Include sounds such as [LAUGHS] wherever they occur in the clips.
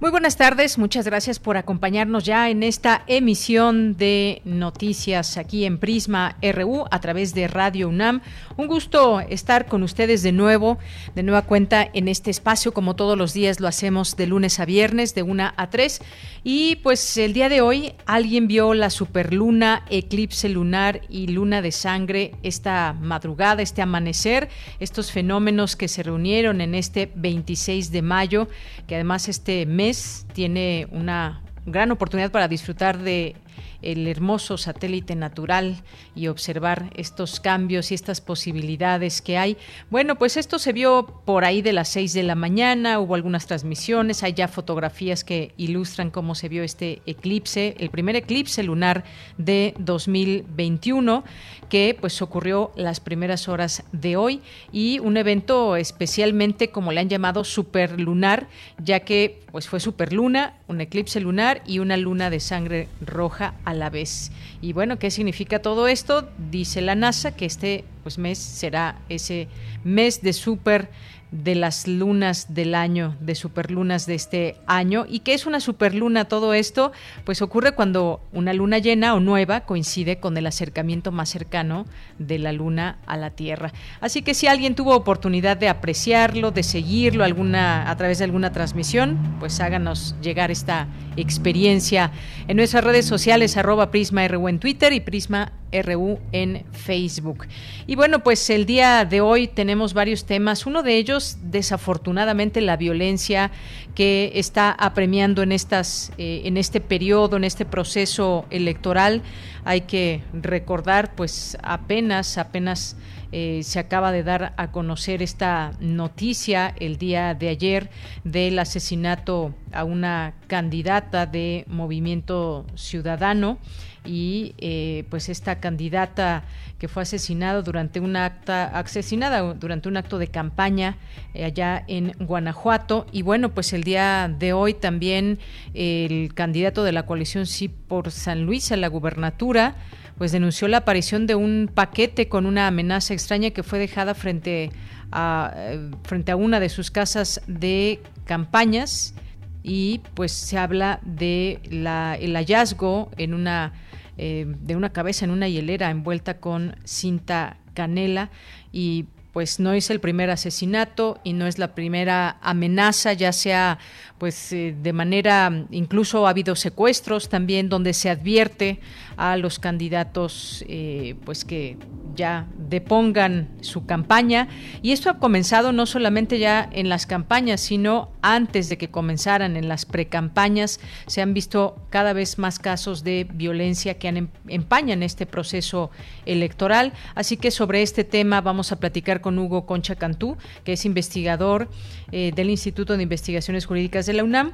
Muy buenas tardes, muchas gracias por acompañarnos ya en esta emisión de noticias aquí en Prisma RU a través de Radio UNAM. Un gusto estar con ustedes de nuevo, de nueva cuenta en este espacio, como todos los días lo hacemos de lunes a viernes, de una a 3. Y pues el día de hoy alguien vio la superluna, eclipse lunar y luna de sangre esta madrugada, este amanecer, estos fenómenos que se reunieron en este 26 de mayo, que además este mes tiene una gran oportunidad para disfrutar de el hermoso satélite natural y observar estos cambios y estas posibilidades que hay. Bueno, pues esto se vio por ahí de las 6 de la mañana, hubo algunas transmisiones, hay ya fotografías que ilustran cómo se vio este eclipse, el primer eclipse lunar de 2021 que pues ocurrió las primeras horas de hoy y un evento especialmente como le han llamado superlunar, ya que pues fue superluna, un eclipse lunar y una luna de sangre roja a la vez. Y bueno, ¿qué significa todo esto? Dice la NASA que este pues mes será ese mes de super de las lunas del año, de superlunas de este año. ¿Y qué es una superluna? Todo esto, pues ocurre cuando una luna llena o nueva coincide con el acercamiento más cercano de la luna a la Tierra. Así que si alguien tuvo oportunidad de apreciarlo, de seguirlo alguna, a través de alguna transmisión, pues háganos llegar esta experiencia en nuestras redes sociales, arroba Prisma RU en Twitter y Prisma RU en Facebook. Y bueno, pues el día de hoy tenemos varios temas. Uno de ellos, desafortunadamente, la violencia que está apremiando en estas, eh, en este periodo, en este proceso electoral. Hay que recordar, pues apenas, apenas eh, se acaba de dar a conocer esta noticia el día de ayer del asesinato a una candidata de Movimiento Ciudadano y eh, pues esta candidata que fue asesinada durante un acta asesinada durante un acto de campaña eh, allá en Guanajuato. Y bueno pues el día de hoy también el candidato de la coalición sí por San Luis a la gubernatura pues denunció la aparición de un paquete con una amenaza extraña que fue dejada frente a, eh, frente a una de sus casas de campañas. Y pues se habla de la, el hallazgo en una eh, de una cabeza en una hielera envuelta con cinta canela y pues no es el primer asesinato y no es la primera amenaza, ya sea pues eh, de manera incluso ha habido secuestros también donde se advierte a los candidatos eh, pues que ya depongan su campaña. Y esto ha comenzado no solamente ya en las campañas sino antes de que comenzaran en las precampañas. Se han visto cada vez más casos de violencia que em, empañan este proceso electoral. Así que sobre este tema vamos a platicar con Hugo Concha Cantú que es investigador eh, del Instituto de Investigaciones Jurídicas de la UNAM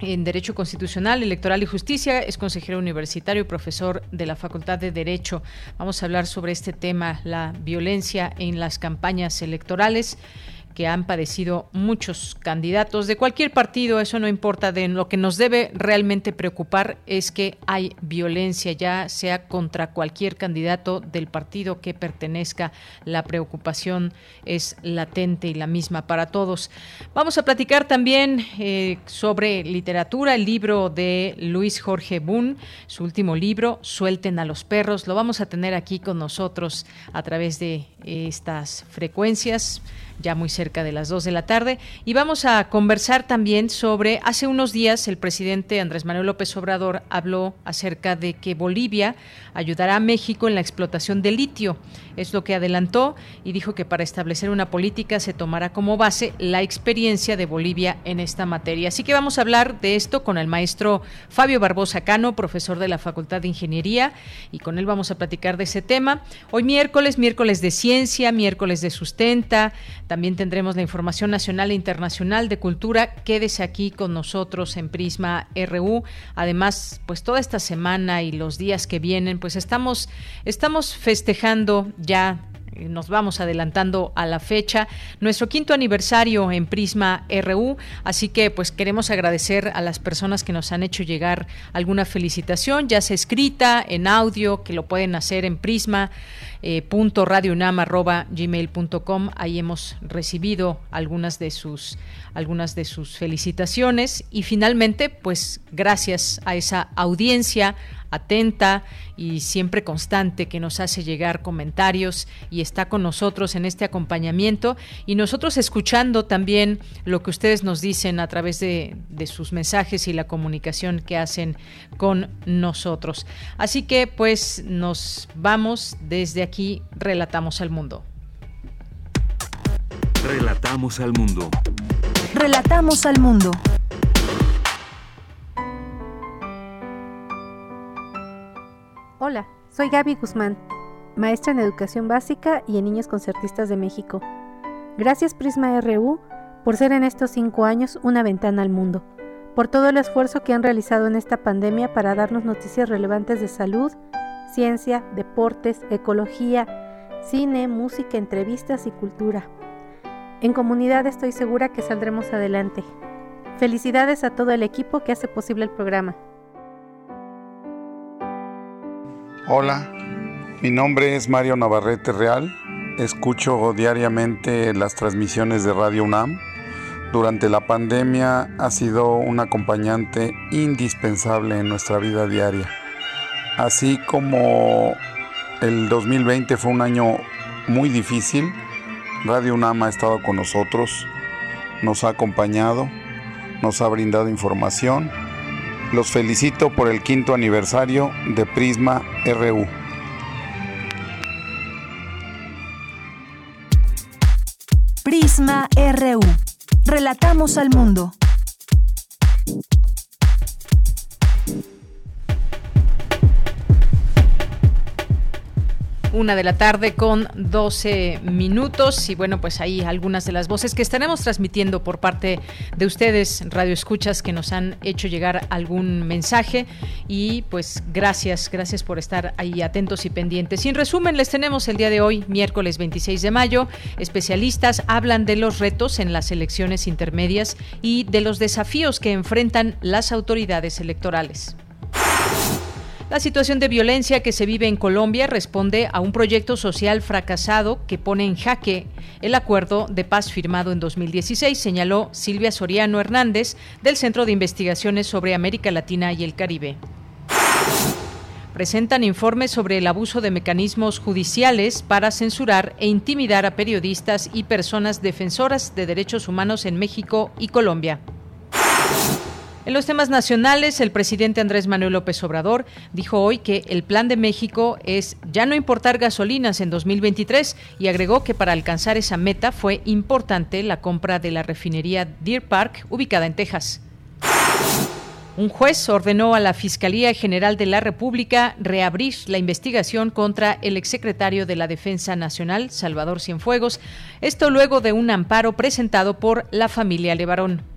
en Derecho Constitucional, Electoral y Justicia, es consejero universitario y profesor de la Facultad de Derecho. Vamos a hablar sobre este tema, la violencia en las campañas electorales que han padecido muchos candidatos de cualquier partido, eso no importa, de lo que nos debe realmente preocupar es que hay violencia, ya sea contra cualquier candidato del partido que pertenezca, la preocupación es latente y la misma para todos. Vamos a platicar también eh, sobre literatura, el libro de Luis Jorge Boone, su último libro, Suelten a los perros, lo vamos a tener aquí con nosotros a través de estas frecuencias ya muy cerca de las 2 de la tarde. Y vamos a conversar también sobre, hace unos días el presidente Andrés Manuel López Obrador habló acerca de que Bolivia ayudará a México en la explotación de litio. Es lo que adelantó y dijo que para establecer una política se tomará como base la experiencia de Bolivia en esta materia. Así que vamos a hablar de esto con el maestro Fabio Barbosa Cano, profesor de la Facultad de Ingeniería, y con él vamos a platicar de ese tema. Hoy miércoles, miércoles de ciencia, miércoles de sustenta, también tendremos la información nacional e internacional de cultura. Quédese aquí con nosotros en Prisma RU. Además, pues toda esta semana y los días que vienen, pues estamos, estamos festejando ya nos vamos adelantando a la fecha, nuestro quinto aniversario en Prisma RU, así que pues queremos agradecer a las personas que nos han hecho llegar alguna felicitación, ya sea escrita, en audio, que lo pueden hacer en Prisma eh, punto gmail.com ahí hemos recibido algunas de sus algunas de sus felicitaciones. Y finalmente pues gracias a esa audiencia atenta y siempre constante que nos hace llegar comentarios y está con nosotros en este acompañamiento y nosotros escuchando también lo que ustedes nos dicen a través de, de sus mensajes y la comunicación que hacen con nosotros. Así que pues nos vamos desde aquí, relatamos al mundo. Relatamos al mundo. Relatamos al mundo. Hola, soy Gaby Guzmán, maestra en Educación Básica y en Niños Concertistas de México. Gracias Prisma RU por ser en estos cinco años una ventana al mundo, por todo el esfuerzo que han realizado en esta pandemia para darnos noticias relevantes de salud, ciencia, deportes, ecología, cine, música, entrevistas y cultura. En comunidad estoy segura que saldremos adelante. Felicidades a todo el equipo que hace posible el programa. Hola, mi nombre es Mario Navarrete Real. Escucho diariamente las transmisiones de Radio UNAM. Durante la pandemia ha sido un acompañante indispensable en nuestra vida diaria. Así como el 2020 fue un año muy difícil, Radio UNAM ha estado con nosotros, nos ha acompañado, nos ha brindado información los felicito por el quinto aniversario de Prisma RU. Prisma RU. Relatamos al mundo. Una de la tarde con 12 minutos y bueno, pues ahí algunas de las voces que estaremos transmitiendo por parte de ustedes, Radio Escuchas, que nos han hecho llegar algún mensaje y pues gracias, gracias por estar ahí atentos y pendientes. Y en resumen, les tenemos el día de hoy, miércoles 26 de mayo, especialistas hablan de los retos en las elecciones intermedias y de los desafíos que enfrentan las autoridades electorales. La situación de violencia que se vive en Colombia responde a un proyecto social fracasado que pone en jaque el acuerdo de paz firmado en 2016, señaló Silvia Soriano Hernández del Centro de Investigaciones sobre América Latina y el Caribe presentan informes sobre el abuso de mecanismos judiciales para censurar e intimidar a periodistas y personas defensoras de derechos humanos en México y Colombia. En los temas nacionales, el presidente Andrés Manuel López Obrador dijo hoy que el plan de México es ya no importar gasolinas en 2023 y agregó que para alcanzar esa meta fue importante la compra de la refinería Deer Park ubicada en Texas. Un juez ordenó a la Fiscalía General de la República reabrir la investigación contra el exsecretario de la Defensa Nacional, Salvador Cienfuegos, esto luego de un amparo presentado por la familia Levarón.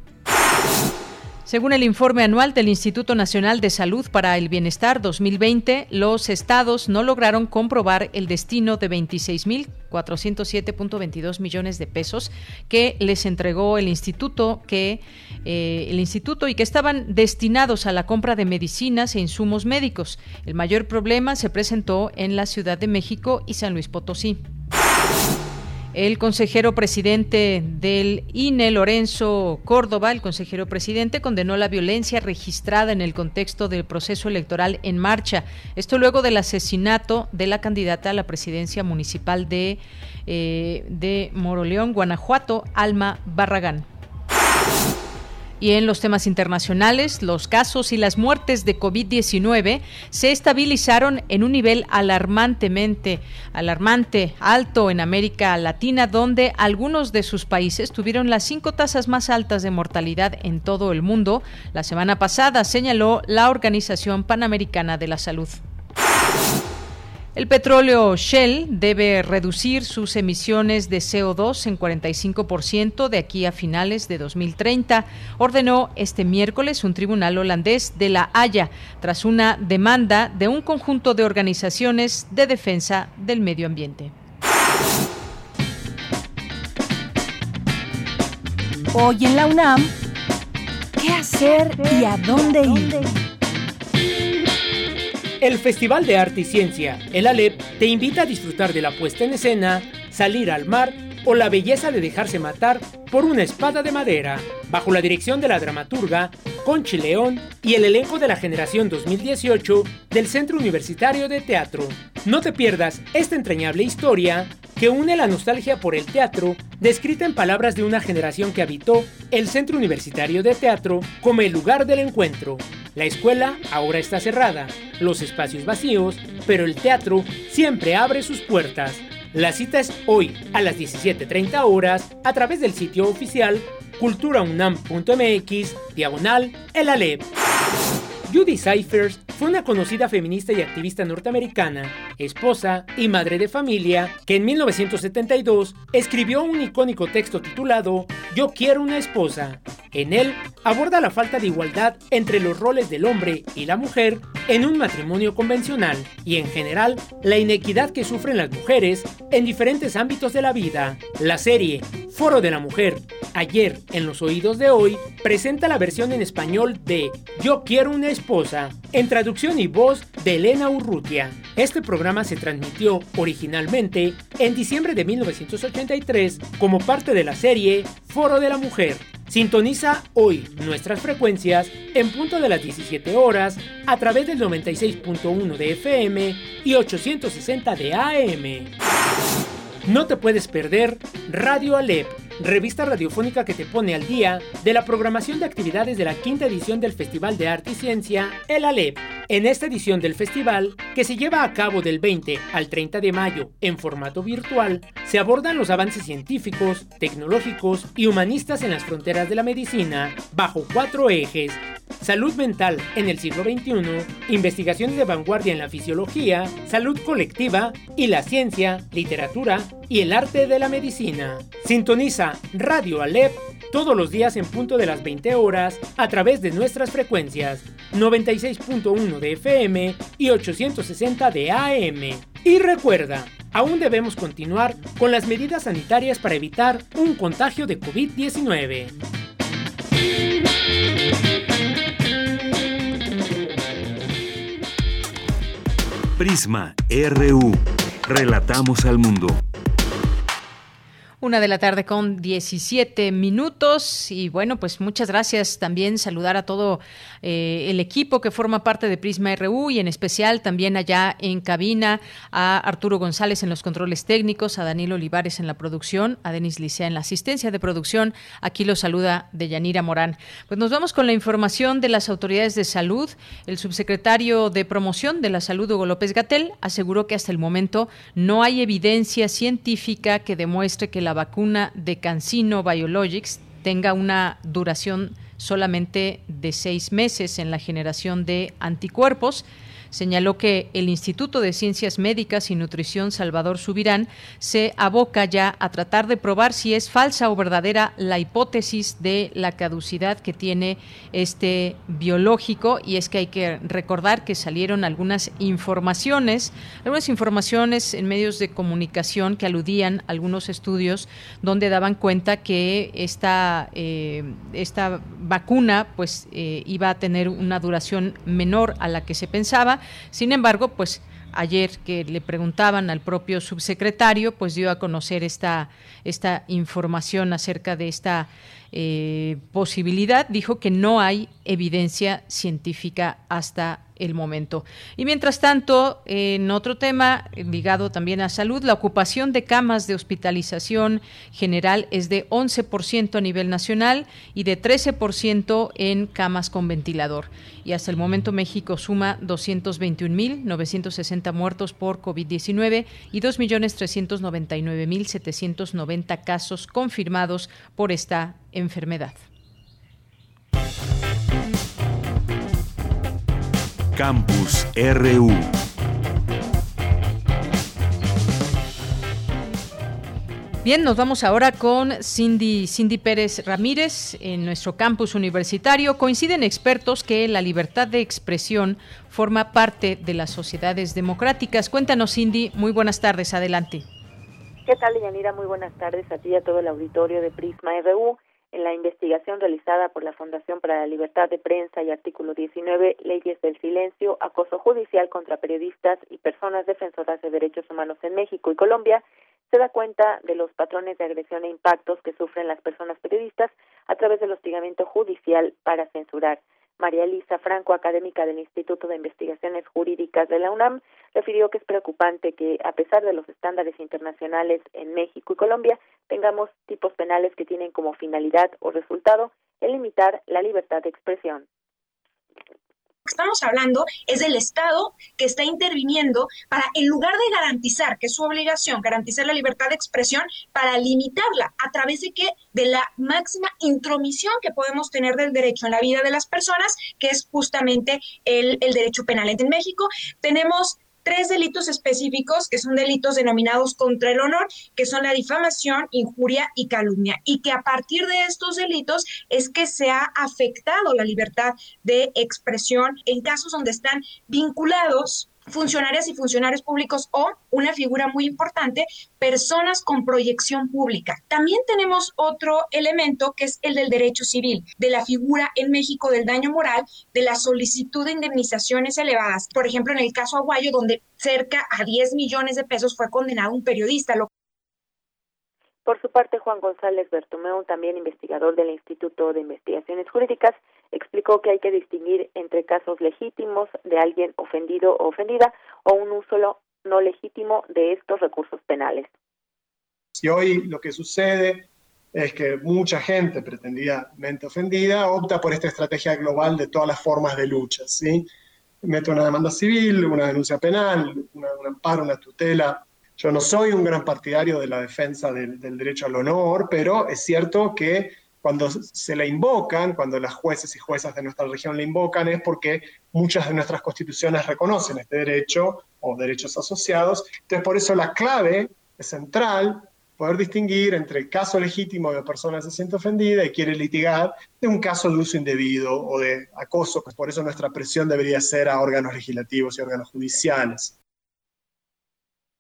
Según el informe anual del Instituto Nacional de Salud para el Bienestar 2020, los estados no lograron comprobar el destino de 26.407.22 millones de pesos que les entregó el instituto que eh, el instituto y que estaban destinados a la compra de medicinas e insumos médicos. El mayor problema se presentó en la Ciudad de México y San Luis Potosí. El consejero presidente del INE, Lorenzo Córdoba, el consejero presidente, condenó la violencia registrada en el contexto del proceso electoral en marcha. Esto luego del asesinato de la candidata a la presidencia municipal de, eh, de Moroleón, Guanajuato, Alma Barragán. Y en los temas internacionales, los casos y las muertes de COVID-19 se estabilizaron en un nivel alarmantemente alarmante alto en América Latina, donde algunos de sus países tuvieron las cinco tasas más altas de mortalidad en todo el mundo. La semana pasada señaló la Organización Panamericana de la Salud. El petróleo Shell debe reducir sus emisiones de CO2 en 45% de aquí a finales de 2030, ordenó este miércoles un tribunal holandés de La Haya tras una demanda de un conjunto de organizaciones de defensa del medio ambiente. Hoy en la UNAM, ¿qué hacer y a dónde ir? El Festival de Arte y Ciencia, el ALEP, te invita a disfrutar de la puesta en escena, salir al mar o la belleza de dejarse matar por una espada de madera, bajo la dirección de la dramaturga Conchi León y el elenco de la generación 2018 del Centro Universitario de Teatro. No te pierdas esta entrañable historia que une la nostalgia por el teatro, descrita en palabras de una generación que habitó el Centro Universitario de Teatro como el lugar del encuentro. La escuela ahora está cerrada, los espacios vacíos, pero el teatro siempre abre sus puertas. La cita es hoy a las 17.30 horas a través del sitio oficial culturaunam.mx diagonal el Alep. Judy Cyphers fue una conocida feminista y activista norteamericana, esposa y madre de familia, que en 1972 escribió un icónico texto titulado Yo quiero una esposa. En él aborda la falta de igualdad entre los roles del hombre y la mujer en un matrimonio convencional y en general la inequidad que sufren las mujeres en diferentes ámbitos de la vida. La serie Foro de la Mujer, ayer en los oídos de hoy, presenta la versión en español de Yo quiero una esposa, en traducción y voz de Elena Urrutia. Este programa se transmitió originalmente en diciembre de 1983 como parte de la serie Foro de la Mujer. Sintoniza hoy nuestras frecuencias en punto de las 17 horas a través del 96.1 de FM y 860 de AM. No te puedes perder Radio Alep revista radiofónica que te pone al día de la programación de actividades de la quinta edición del Festival de Arte y Ciencia, el ALEP. En esta edición del festival, que se lleva a cabo del 20 al 30 de mayo en formato virtual, se abordan los avances científicos, tecnológicos y humanistas en las fronteras de la medicina bajo cuatro ejes salud mental en el siglo XXI, investigaciones de vanguardia en la fisiología, salud colectiva y la ciencia, literatura y el arte de la medicina. Sintoniza Radio Alep todos los días en punto de las 20 horas a través de nuestras frecuencias 96.1 de FM y 860 de AM. Y recuerda, aún debemos continuar con las medidas sanitarias para evitar un contagio de COVID-19. Prisma RU. Relatamos al mundo. Una de la tarde con 17 minutos y bueno, pues muchas gracias también saludar a todo eh, el equipo que forma parte de Prisma RU y en especial también allá en cabina a Arturo González en los controles técnicos, a Daniel Olivares en la producción, a Denis Licea en la asistencia de producción. Aquí lo saluda Deyanira Morán. Pues nos vamos con la información de las autoridades de salud. El subsecretario de Promoción de la Salud, Hugo López Gatel, aseguró que hasta el momento no hay evidencia científica que demuestre que la la vacuna de Cancino Biologics tenga una duración solamente de seis meses en la generación de anticuerpos señaló que el Instituto de Ciencias Médicas y Nutrición Salvador Subirán se aboca ya a tratar de probar si es falsa o verdadera la hipótesis de la caducidad que tiene este biológico. Y es que hay que recordar que salieron algunas informaciones, algunas informaciones en medios de comunicación que aludían a algunos estudios donde daban cuenta que esta, eh, esta vacuna pues eh, iba a tener una duración menor a la que se pensaba Sin embargo, pues ayer que le preguntaban al propio subsecretario, pues dio a conocer esta, esta información acerca de esta eh, posibilidad. Dijo que no hay evidencia científica hasta el momento. Y mientras tanto, en otro tema ligado también a salud, la ocupación de camas de hospitalización general es de 11% a nivel nacional y de 13% en camas con ventilador. Y hasta el momento México suma 221.960 muertos por COVID-19 y 2.399.790 casos confirmados por esta enfermedad. Campus RU. Bien, nos vamos ahora con Cindy, Cindy Pérez Ramírez en nuestro campus universitario. Coinciden expertos que la libertad de expresión forma parte de las sociedades democráticas. Cuéntanos, Cindy. Muy buenas tardes. Adelante. ¿Qué tal, Yanira? Muy buenas tardes a ti y a todo el auditorio de Prisma RU en la investigación realizada por la Fundación para la Libertad de Prensa y artículo 19, Leyes del Silencio, acoso judicial contra periodistas y personas defensoras de derechos humanos en México y Colombia, se da cuenta de los patrones de agresión e impactos que sufren las personas periodistas a través del hostigamiento judicial para censurar. María Elisa Franco, académica del Instituto de Investigaciones Jurídicas de la UNAM, refirió que es preocupante que, a pesar de los estándares internacionales en México y Colombia, tengamos tipos penales que tienen como finalidad o resultado el limitar la libertad de expresión estamos hablando es del Estado que está interviniendo para, en lugar de garantizar, que es su obligación, garantizar la libertad de expresión, para limitarla a través de que de la máxima intromisión que podemos tener del derecho en la vida de las personas, que es justamente el, el derecho penal. En México tenemos tres delitos específicos que son delitos denominados contra el honor, que son la difamación, injuria y calumnia, y que a partir de estos delitos es que se ha afectado la libertad de expresión en casos donde están vinculados funcionarias y funcionarios públicos o una figura muy importante, personas con proyección pública. También tenemos otro elemento que es el del derecho civil, de la figura en México del daño moral, de la solicitud de indemnizaciones elevadas. Por ejemplo, en el caso Aguayo, donde cerca a 10 millones de pesos fue condenado un periodista. Por su parte, Juan González Bertomeu, también investigador del Instituto de Investigaciones Jurídicas, explicó que hay que distinguir entre casos legítimos de alguien ofendido o ofendida o un uso no legítimo de estos recursos penales. Si hoy lo que sucede es que mucha gente pretendidamente ofendida opta por esta estrategia global de todas las formas de lucha, ¿sí? Mete una demanda civil, una denuncia penal, un amparo, una tutela. Yo no soy un gran partidario de la defensa del, del derecho al honor, pero es cierto que cuando se la invocan, cuando las jueces y juezas de nuestra región la invocan, es porque muchas de nuestras constituciones reconocen este derecho o derechos asociados. Entonces, por eso la clave es central poder distinguir entre el caso legítimo de persona que se siente ofendida y quiere litigar de un caso de uso indebido o de acoso, pues por eso nuestra presión debería ser a órganos legislativos y órganos judiciales.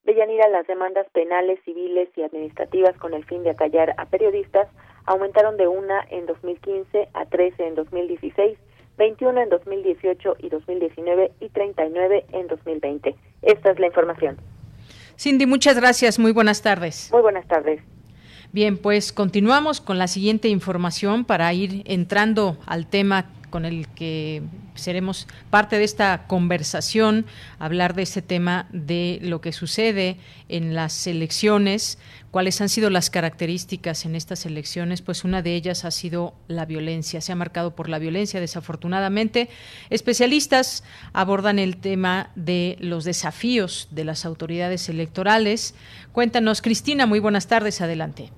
Deyanira, las demandas penales, civiles y administrativas con el fin de acallar a periodistas aumentaron de una en 2015 a 13 en 2016, 21 en 2018 y 2019 y 39 en 2020. Esta es la información. Cindy, muchas gracias. Muy buenas tardes. Muy buenas tardes. Bien, pues continuamos con la siguiente información para ir entrando al tema con el que seremos parte de esta conversación, hablar de este tema de lo que sucede en las elecciones, cuáles han sido las características en estas elecciones, pues una de ellas ha sido la violencia, se ha marcado por la violencia desafortunadamente. Especialistas abordan el tema de los desafíos de las autoridades electorales. Cuéntanos, Cristina, muy buenas tardes, adelante.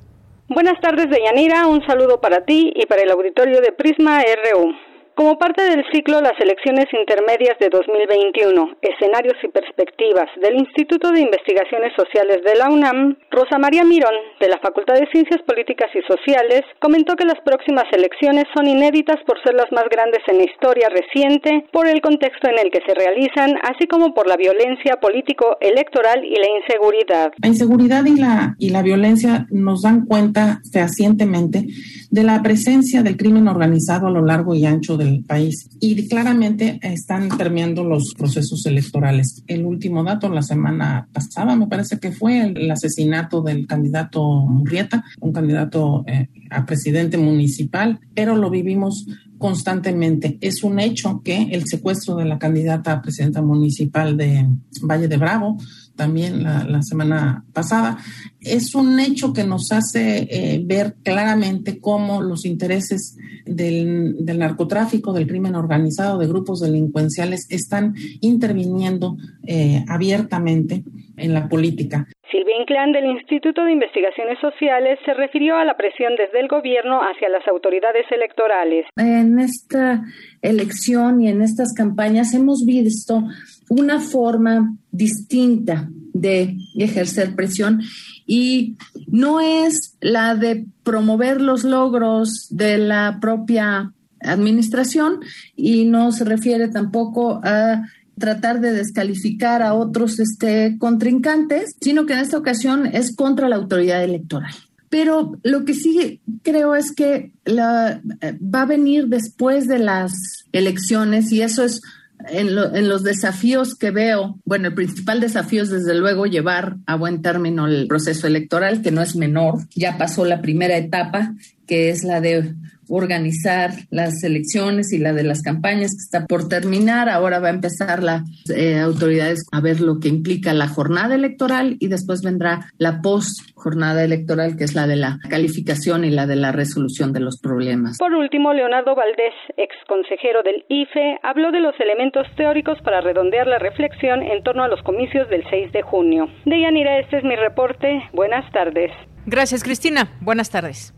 Buenas tardes, Deyanira, un saludo para ti y para el auditorio de Prisma RU. Como parte del ciclo Las elecciones intermedias de 2021, escenarios y perspectivas del Instituto de Investigaciones Sociales de la UNAM, Rosa María Mirón, de la Facultad de Ciencias Políticas y Sociales, comentó que las próximas elecciones son inéditas por ser las más grandes en la historia reciente, por el contexto en el que se realizan, así como por la violencia político-electoral y la inseguridad. La inseguridad y la, y la violencia nos dan cuenta fehacientemente de la presencia del crimen organizado a lo largo y ancho del país. Y claramente están terminando los procesos electorales. El último dato, la semana pasada, me parece que fue el, asesinato del candidato Murrieta, un candidato eh, a presidente municipal, pero lo vivimos constantemente. Es un hecho que el secuestro de la candidata a presidenta municipal de Valle de Bravo, también la, semana pasada, es un hecho que nos hace eh, ver claramente cómo los intereses del, narcotráfico, del crimen organizado, de grupos delincuenciales están interviniendo eh, abiertamente en la política. Silvia Inclán del Instituto de Investigaciones Sociales se refirió a la presión desde el gobierno hacia las autoridades electorales. En esta elección y en estas campañas hemos visto una forma distinta de ejercer presión y no es la de promover los logros de la propia administración y no se refiere tampoco a tratar de descalificar a otros este, contrincantes, sino que en esta ocasión es contra la autoridad electoral. Pero lo que sí creo es que la, va a venir después de las elecciones y eso es en, en, los desafíos que veo, bueno, el principal desafío es desde luego llevar a buen término el proceso electoral, que no es menor. Ya pasó la primera etapa, que es la de organizar las elecciones y la de las campañas que está por terminar. Ahora va a empezar las eh, autoridades a ver lo que implica la jornada electoral y después vendrá la post jornada electoral, que es la de la calificación y la de la resolución de los problemas. Por último, Leonardo Valdés, ex consejero del IFE, habló de los elementos teóricos para redondear la reflexión en torno a los comicios del 6 de junio. Deyanira, este es mi reporte. Buenas tardes. Gracias, Cristina. Buenas tardes.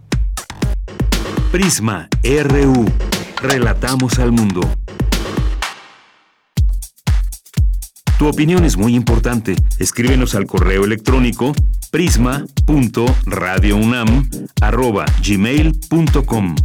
Prisma RU. Relatamos al mundo. Tu opinión es muy importante. Escríbenos al correo electrónico prisma.radiounam@gmail.com.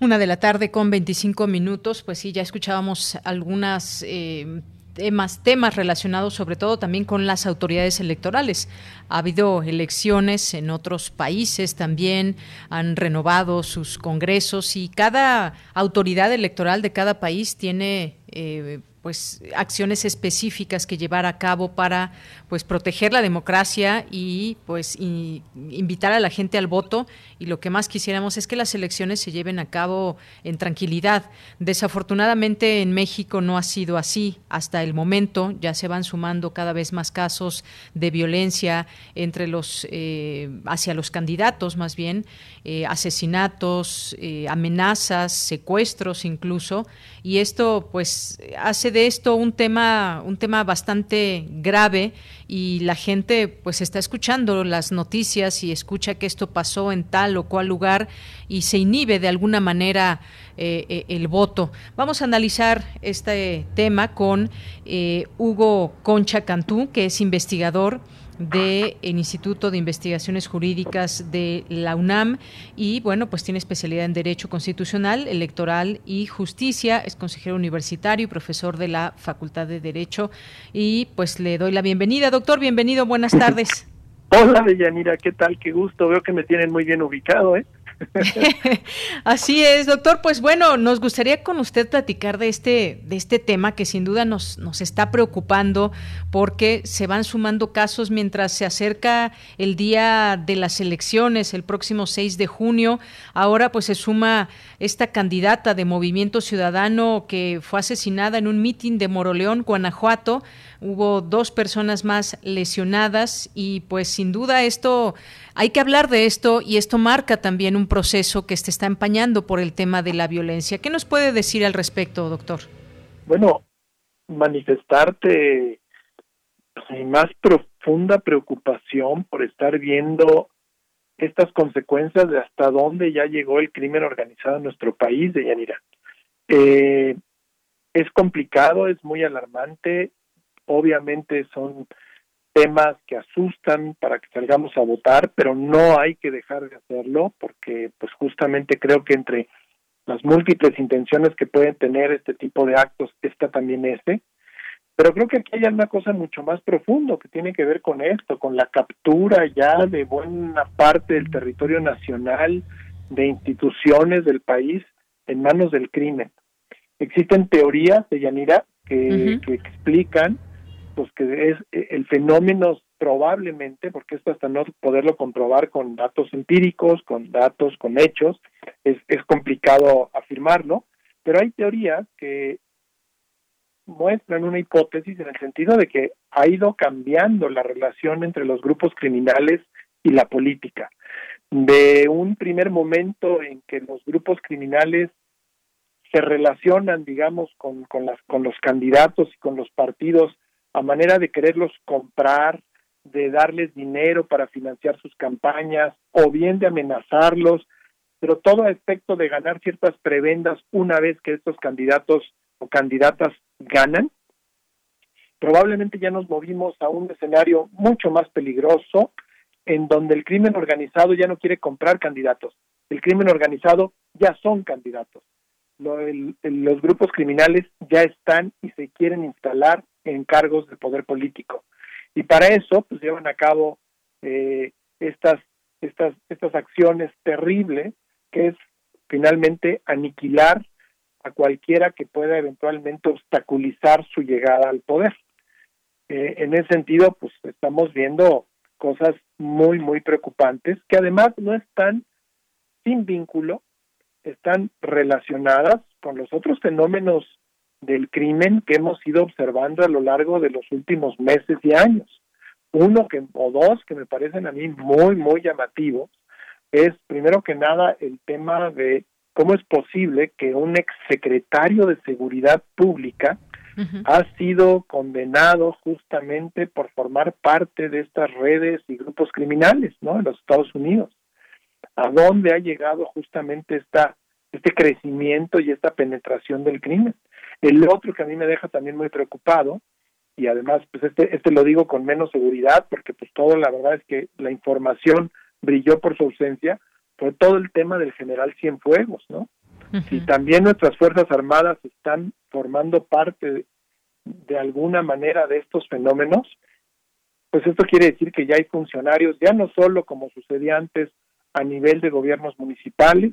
Una de la tarde con 25 minutos, pues sí, ya escuchábamos algunas eh, temas, temas relacionados sobre todo también con las autoridades electorales. Ha habido elecciones en otros países también, han renovado sus congresos y cada autoridad electoral de cada país tiene eh, pues acciones específicas que llevar a cabo para pues proteger la democracia y pues invitar a la gente al voto. Y lo que más quisiéramos es que las elecciones se lleven a cabo en tranquilidad. Desafortunadamente en México no ha sido así hasta el momento, ya se van sumando cada vez más casos de violencia entre los eh, hacia los candidatos más bien, eh, asesinatos, eh, amenazas, secuestros incluso. Y esto pues hace de esto un tema un tema bastante grave y la gente pues está escuchando las noticias y escucha que esto pasó en tal o cual lugar y se inhibe de alguna manera eh, eh, el voto. Vamos a analizar este tema con eh, Hugo Concha Cantú, que es investigador del Instituto de Investigaciones Jurídicas de la UNAM y bueno, pues tiene especialidad en Derecho Constitucional, Electoral y Justicia, es consejero universitario y profesor de la Facultad de Derecho y pues le doy la bienvenida. Doctor, bienvenido, buenas tardes. Hola, Deyanira, ¿qué tal? Qué gusto, veo que me tienen muy bien ubicado, ¿eh? [LAUGHS] Así es, doctor. Pues bueno, nos gustaría con usted platicar de este, de este tema que sin duda nos, nos está preocupando porque se van sumando casos mientras se acerca el día de las elecciones, el próximo 6 de junio. Ahora pues se suma esta candidata de Movimiento Ciudadano que fue asesinada en un mitin de Moroleón, Guanajuato. Hubo dos personas más lesionadas y pues sin duda esto hay que hablar de esto y esto marca también un proceso que se está empañando por el tema de la violencia. ¿Qué nos puede decir al respecto, doctor? Bueno, manifestarte mi más profunda preocupación por estar viendo estas consecuencias de hasta dónde ya llegó el crimen organizado en nuestro país, de Yanira. Eh, es complicado, es muy alarmante, obviamente son temas que asustan para que salgamos a votar, pero no hay que dejar de hacerlo porque pues justamente creo que entre las múltiples intenciones que pueden tener este tipo de actos está también este. Pero creo que aquí hay una cosa mucho más profundo que tiene que ver con esto, con la captura ya de buena parte del territorio nacional, de instituciones del país en manos del crimen. Existen teorías de Yanira que, que explican pues que es el fenómeno probablemente, porque esto hasta no poderlo comprobar con datos empíricos, con datos, con hechos, es, es complicado afirmarlo, pero hay teorías que muestran una hipótesis en el sentido de que ha ido cambiando la relación entre los grupos criminales y la política. De un primer momento en que los grupos criminales se relacionan, digamos, con, con, las, con los candidatos y con los partidos a manera de quererlos comprar, de darles dinero para financiar sus campañas o bien de amenazarlos, pero todo a efecto de ganar ciertas prebendas una vez que estos candidatos o candidatas ganan. Probablemente ya nos movimos a un escenario mucho más peligroso en donde el crimen organizado ya no quiere comprar candidatos, el crimen organizado ya son candidatos. Los grupos criminales ya están y se quieren instalar en cargos de poder político. Y para eso, pues llevan a cabo eh, estas, estas, estas acciones terribles, que es finalmente aniquilar a cualquiera que pueda eventualmente obstaculizar su llegada al poder. Eh, en ese sentido, pues estamos viendo cosas muy, muy preocupantes, que además no están sin vínculo, están relacionadas con los otros fenómenos del crimen que hemos ido observando a lo largo de los últimos meses y años. Uno que, o dos que me parecen a mí muy, muy llamativos es, primero que nada, el tema de cómo es posible que un exsecretario de Seguridad Pública ha sido condenado justamente por formar parte de estas redes y grupos criminales, ¿no? En los Estados Unidos. ¿A dónde ha llegado justamente esta, este crecimiento y esta penetración del crimen? El otro que a mí me deja también muy preocupado, y además, pues este, este lo digo con menos seguridad, porque pues todo la verdad es que la información brilló por su ausencia, fue todo el tema del general Cienfuegos, ¿no? Si también nuestras Fuerzas Armadas están formando parte de, alguna manera de estos fenómenos, pues esto quiere decir que ya hay funcionarios, ya no solo como sucedía antes a nivel de gobiernos municipales,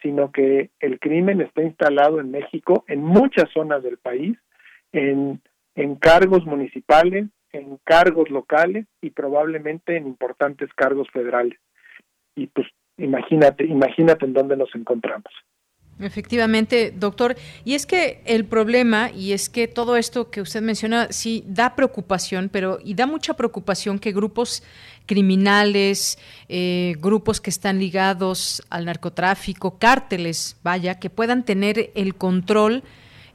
sino que el crimen está instalado en México, en muchas zonas del país, en, en cargos municipales, en cargos locales y probablemente en importantes cargos federales. Y pues imagínate, imagínate en dónde nos encontramos. Efectivamente, doctor. Y es que el problema, y es que todo esto que usted menciona, sí da preocupación, pero y da mucha preocupación que grupos criminales, eh, grupos que están ligados al narcotráfico, cárteles, vaya, que puedan tener el control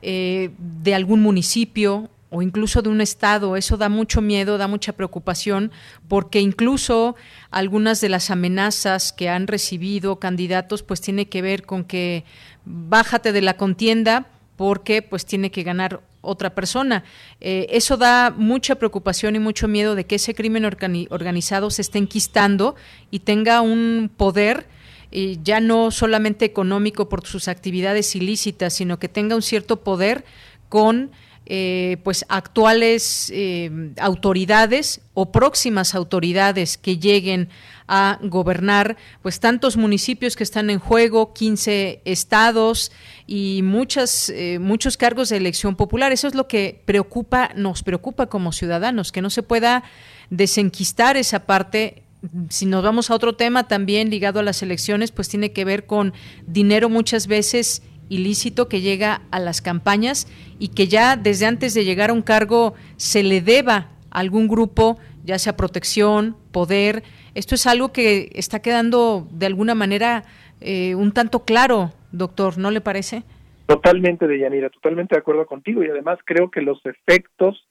eh, de algún municipio o incluso de un estado. Eso da mucho miedo, da mucha preocupación, porque incluso algunas de las amenazas que han recibido candidatos, pues tiene que ver con que bájate de la contienda porque pues tiene que ganar otra persona. Eh, eso da mucha preocupación y mucho miedo de que ese crimen organizado se esté enquistando y tenga un poder eh, ya no solamente económico por sus actividades ilícitas, sino que tenga un cierto poder con eh, pues actuales eh, autoridades o próximas autoridades que lleguen a gobernar pues tantos municipios que están en juego, 15 estados y muchas eh, muchos cargos de elección popular. Eso es lo que preocupa, nos preocupa como ciudadanos, que no se pueda desenquistar esa parte si nos vamos a otro tema también ligado a las elecciones, pues tiene que ver con dinero muchas veces ilícito que llega a las campañas y que ya desde antes de llegar a un cargo se le deba a algún grupo, ya sea protección, poder. Esto es algo que está quedando de alguna manera eh, un tanto claro, doctor, ¿no le parece? Totalmente, Deyanira, totalmente de acuerdo contigo y además creo que los efectos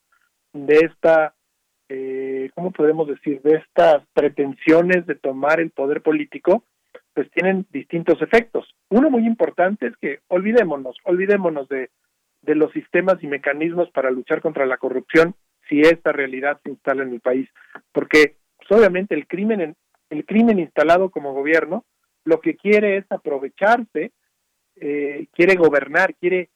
de esta, eh, ¿cómo podemos decir?, de estas pretensiones de tomar el poder político, pues tienen distintos efectos. Uno muy importante es que olvidémonos, olvidémonos de, de los sistemas y mecanismos para luchar contra la corrupción si esta realidad se instala en el país, porque pues, obviamente el crimen el crimen instalado como gobierno lo que quiere es aprovecharse, eh, quiere gobernar, quiere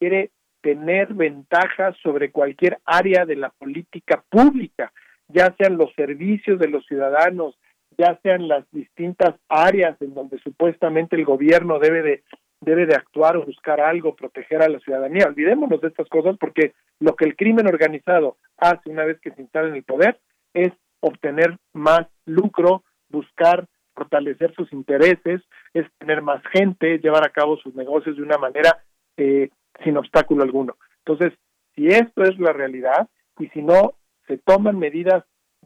quiere tener ventajas sobre cualquier área de la política pública, ya sean los servicios de los ciudadanos, ya sean las distintas áreas en donde supuestamente el gobierno debe de debe de actuar o buscar algo, proteger a la ciudadanía. Olvidémonos de estas cosas porque lo que el crimen organizado hace una vez que se instala en el poder es obtener más lucro, buscar fortalecer sus intereses, es tener más gente, llevar a cabo sus negocios de una manera eh, sin obstáculo alguno. Entonces, si esto es la realidad y si no se toman medidas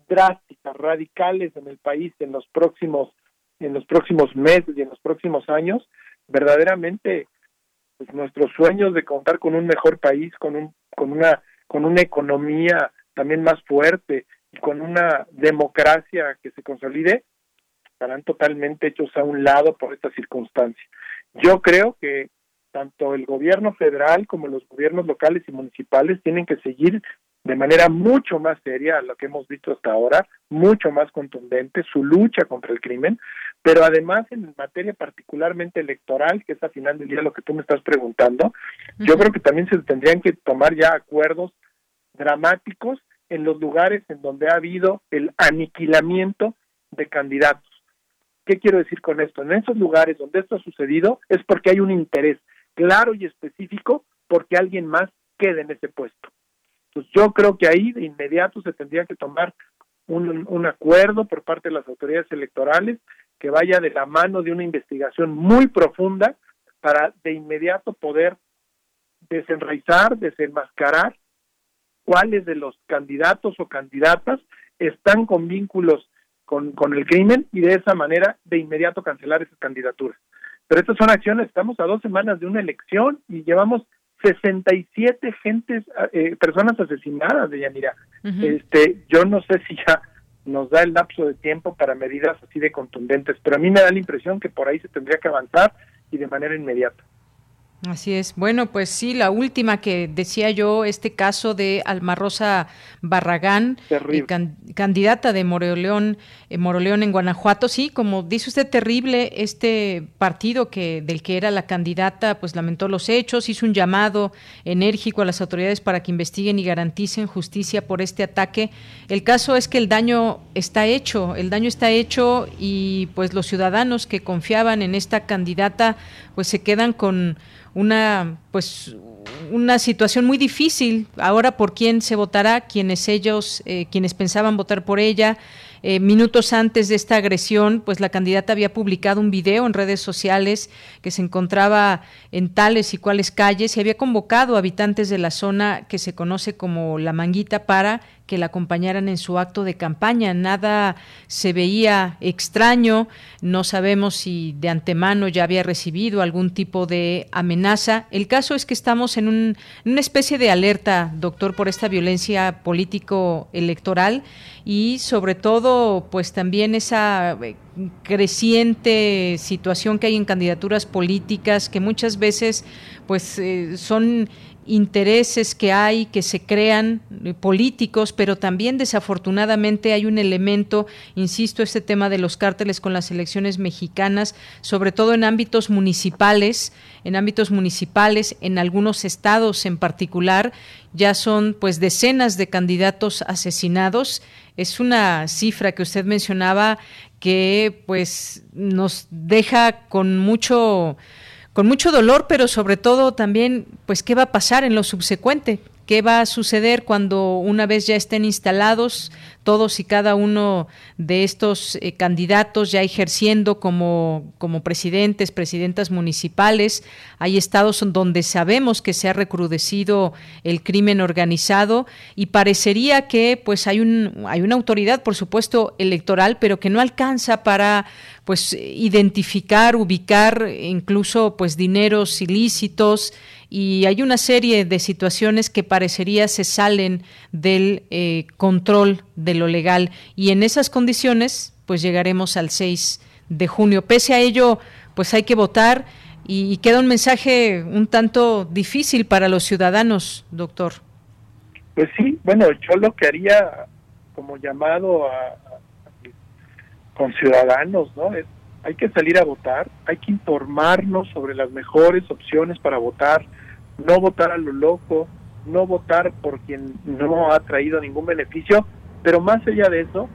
drásticas, radicales en el país en los próximos en los próximos meses y en los próximos años, verdaderamente pues, nuestros sueños de contar con un mejor país, con un con una con una economía también más fuerte y con una democracia que se consolide estarán totalmente hechos a un lado por esta circunstancia. Yo creo que tanto el gobierno federal como los gobiernos locales y municipales tienen que seguir de manera mucho más seria a lo que hemos visto hasta ahora, mucho más contundente su lucha contra el crimen, pero además en materia particularmente electoral, que es al final del día lo que tú me estás preguntando, yo creo que también se tendrían que tomar ya acuerdos dramáticos en los lugares en donde ha habido el aniquilamiento de candidatos. ¿Qué quiero decir con esto? En esos lugares donde esto ha sucedido es porque hay un interés claro y específico porque alguien más quede en ese puesto. Pues yo creo que ahí de inmediato se tendría que tomar un, un acuerdo por parte de las autoridades electorales que vaya de la mano de una investigación muy profunda para de inmediato poder desenraizar, desenmascarar cuáles de los candidatos o candidatas están con vínculos con, con el crimen y de esa manera de inmediato cancelar esas candidaturas. Pero estas son acciones, estamos a dos semanas de una elección y llevamos 67 gentes, eh, personas asesinadas de Yanira. Este, yo no sé si ya nos da el lapso de tiempo para medidas así de contundentes, pero a mí me da la impresión que por ahí se tendría que avanzar y de manera inmediata. Así es. Bueno, pues sí, la última que decía yo, este caso de Alma Rosa Barragán, eh, candidata de Moroleón, eh, Moroleón en Guanajuato. Sí, como dice usted, terrible este partido que del que era la candidata, pues lamentó los hechos, hizo un llamado enérgico a las autoridades para que investiguen y garanticen justicia por este ataque. El caso es que el daño está hecho, el daño está hecho y pues los ciudadanos que confiaban en esta candidata, pues se quedan con una pues una situación muy difícil. Ahora por quién se votará quienes ellos eh, quienes pensaban votar por ella eh, minutos antes de esta agresión, pues la candidata había publicado un video en redes sociales que se encontraba en tales y cuales calles y había convocado a habitantes de la zona que se conoce como La Manguita para que la acompañaran en su acto de campaña. Nada se veía extraño, no sabemos si de antemano ya había recibido algún tipo de amenaza. El caso es que estamos en, un, una especie de alerta, doctor, por esta violencia político-electoral y sobre todo, pues también esa eh, creciente situación que hay en candidaturas políticas que muchas veces pues eh, son intereses que hay, que se crean eh, políticos, pero también desafortunadamente hay un elemento, insisto, este tema de los cárteles con las elecciones mexicanas, sobre todo en ámbitos municipales, en ámbitos municipales, en algunos estados en particular, ya son pues decenas de candidatos asesinados. Es una cifra que usted mencionaba que pues nos deja con mucho con mucho dolor, pero sobre todo también, pues, ¿qué va a pasar en lo subsecuente? ¿Qué va a suceder cuando una vez ya estén instalados todos y cada uno de estos eh, candidatos ya ejerciendo como, como presidentes, presidentas municipales. Hay estados donde sabemos que se ha recrudecido el crimen organizado y parecería que pues hay, un, hay una autoridad, por supuesto, electoral, pero que no alcanza para pues identificar, ubicar incluso pues dineros ilícitos, y hay una serie de situaciones que parecería se salen del eh, control de lo legal y en esas condiciones pues llegaremos al 6 de junio. Pese a ello, pues hay que votar y, queda un mensaje un tanto difícil para los ciudadanos, doctor. Pues sí, bueno, yo lo que haría como llamado a, con ciudadanos, ¿no? Es, hay que salir a votar, hay que informarnos sobre las mejores opciones para votar, no votar a lo loco, no votar por quien no ha traído ningún beneficio, pero más allá de eso,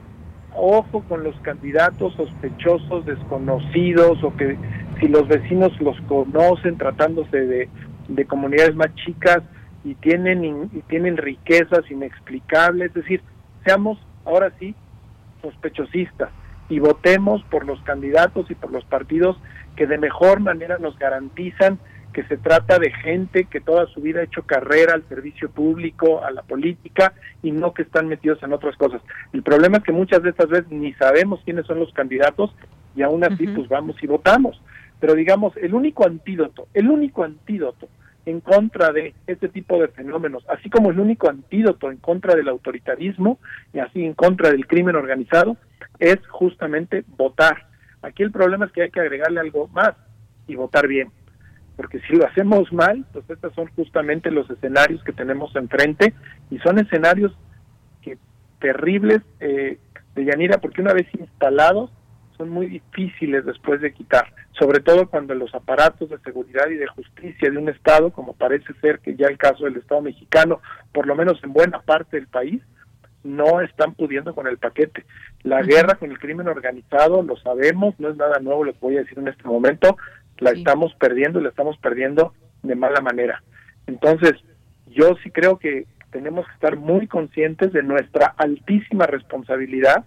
ojo con los candidatos sospechosos, desconocidos o que si los vecinos los conocen tratándose de, de comunidades más chicas y tienen y tienen riquezas inexplicables, es decir, seamos ahora sí sospechosistas y votemos por los candidatos y por los partidos que de mejor manera nos garantizan que se trata de gente que toda su vida ha hecho carrera al servicio público, a la política y no que están metidos en otras cosas. El problema es que muchas de estas veces ni sabemos quiénes son los candidatos y aún así pues vamos y votamos. Pero digamos, el único antídoto, el único antídoto en contra de este tipo de fenómenos, así como el único antídoto en contra del autoritarismo y así en contra del crimen organizado, es justamente votar. Aquí el problema es que hay que agregarle algo más y votar bien porque si lo hacemos mal, pues estos son justamente los escenarios que tenemos enfrente y son escenarios que terribles eh, de Yanira, porque una vez instalados son muy difíciles después de quitar, sobre todo cuando los aparatos de seguridad y de justicia de un Estado, como parece ser que ya el caso del Estado mexicano, por lo menos en buena parte del país, no están pudiendo con el paquete. La guerra con el crimen organizado, lo sabemos, no es nada nuevo lo que voy a decir en este momento, la estamos perdiendo y la estamos perdiendo de mala manera. Entonces, yo sí creo que tenemos que estar muy conscientes de nuestra altísima responsabilidad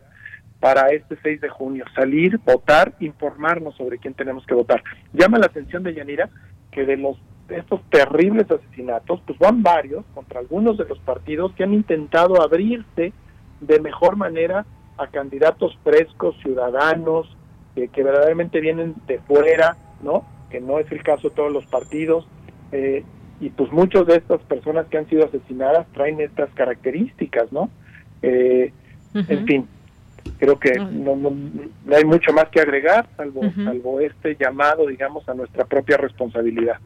para este 6 de junio, salir, votar, informarnos sobre quién tenemos que votar. Llama la atención de Yanira que de los estos terribles asesinatos, pues van varios contra algunos de los partidos que han intentado abrirse de mejor manera a candidatos frescos, ciudadanos, que verdaderamente vienen de fuera, ¿no? Que no es el caso de todos los partidos. Eh, y pues muchas de estas personas que han sido asesinadas traen estas características, ¿no? Eh, en fin, creo que no, no, hay mucho más que agregar, salvo, salvo este llamado, digamos, a nuestra propia responsabilidad.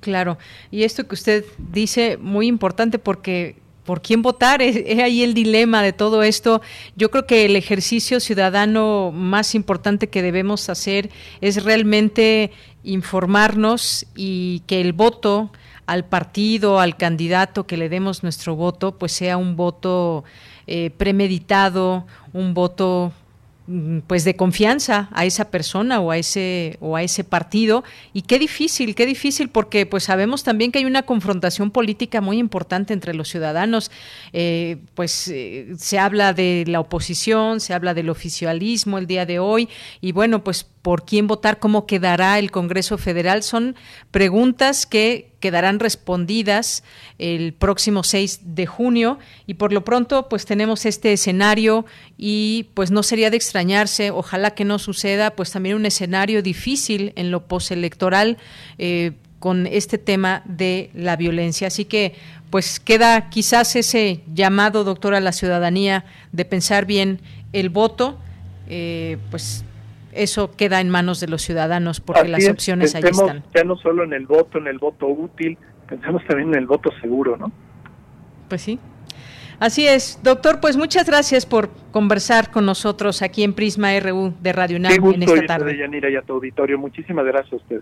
Claro, y esto que usted dice, muy importante porque por quién votar, es, ahí el dilema de todo esto. Yo creo que el ejercicio ciudadano más importante que debemos hacer es realmente informarnos y que el voto al partido, al candidato que le demos nuestro voto, pues sea un voto eh, premeditado, un voto pues de confianza a esa persona o a ese o a ese partido. Y qué difícil qué difícil porque pues sabemos también que hay una confrontación política muy importante entre los ciudadanos. Eh, pues eh, se habla de la oposición se habla del oficialismo el día de hoy. Y bueno pues por quién votar, cómo quedará el Congreso Federal. Son preguntas que quedarán respondidas el próximo 6 de junio y por lo pronto pues tenemos este escenario y pues no sería de extrañarse, ojalá que no suceda, pues también un escenario difícil en lo postelectoral eh, con este tema de la violencia. Así que pues queda quizás ese llamado, doctor, a la ciudadanía de pensar bien el voto, eh, pues eso queda en manos de los ciudadanos porque las opciones ahí están. Ya no solo en el voto, en el voto útil, pensemos también en el voto seguro, ¿no? Pues sí. Así es, doctor, pues muchas gracias por conversar con nosotros aquí en Prisma RU de Radio UNAM en esta tarde. De Yanira y a tu auditorio. Muchísimas gracias a usted.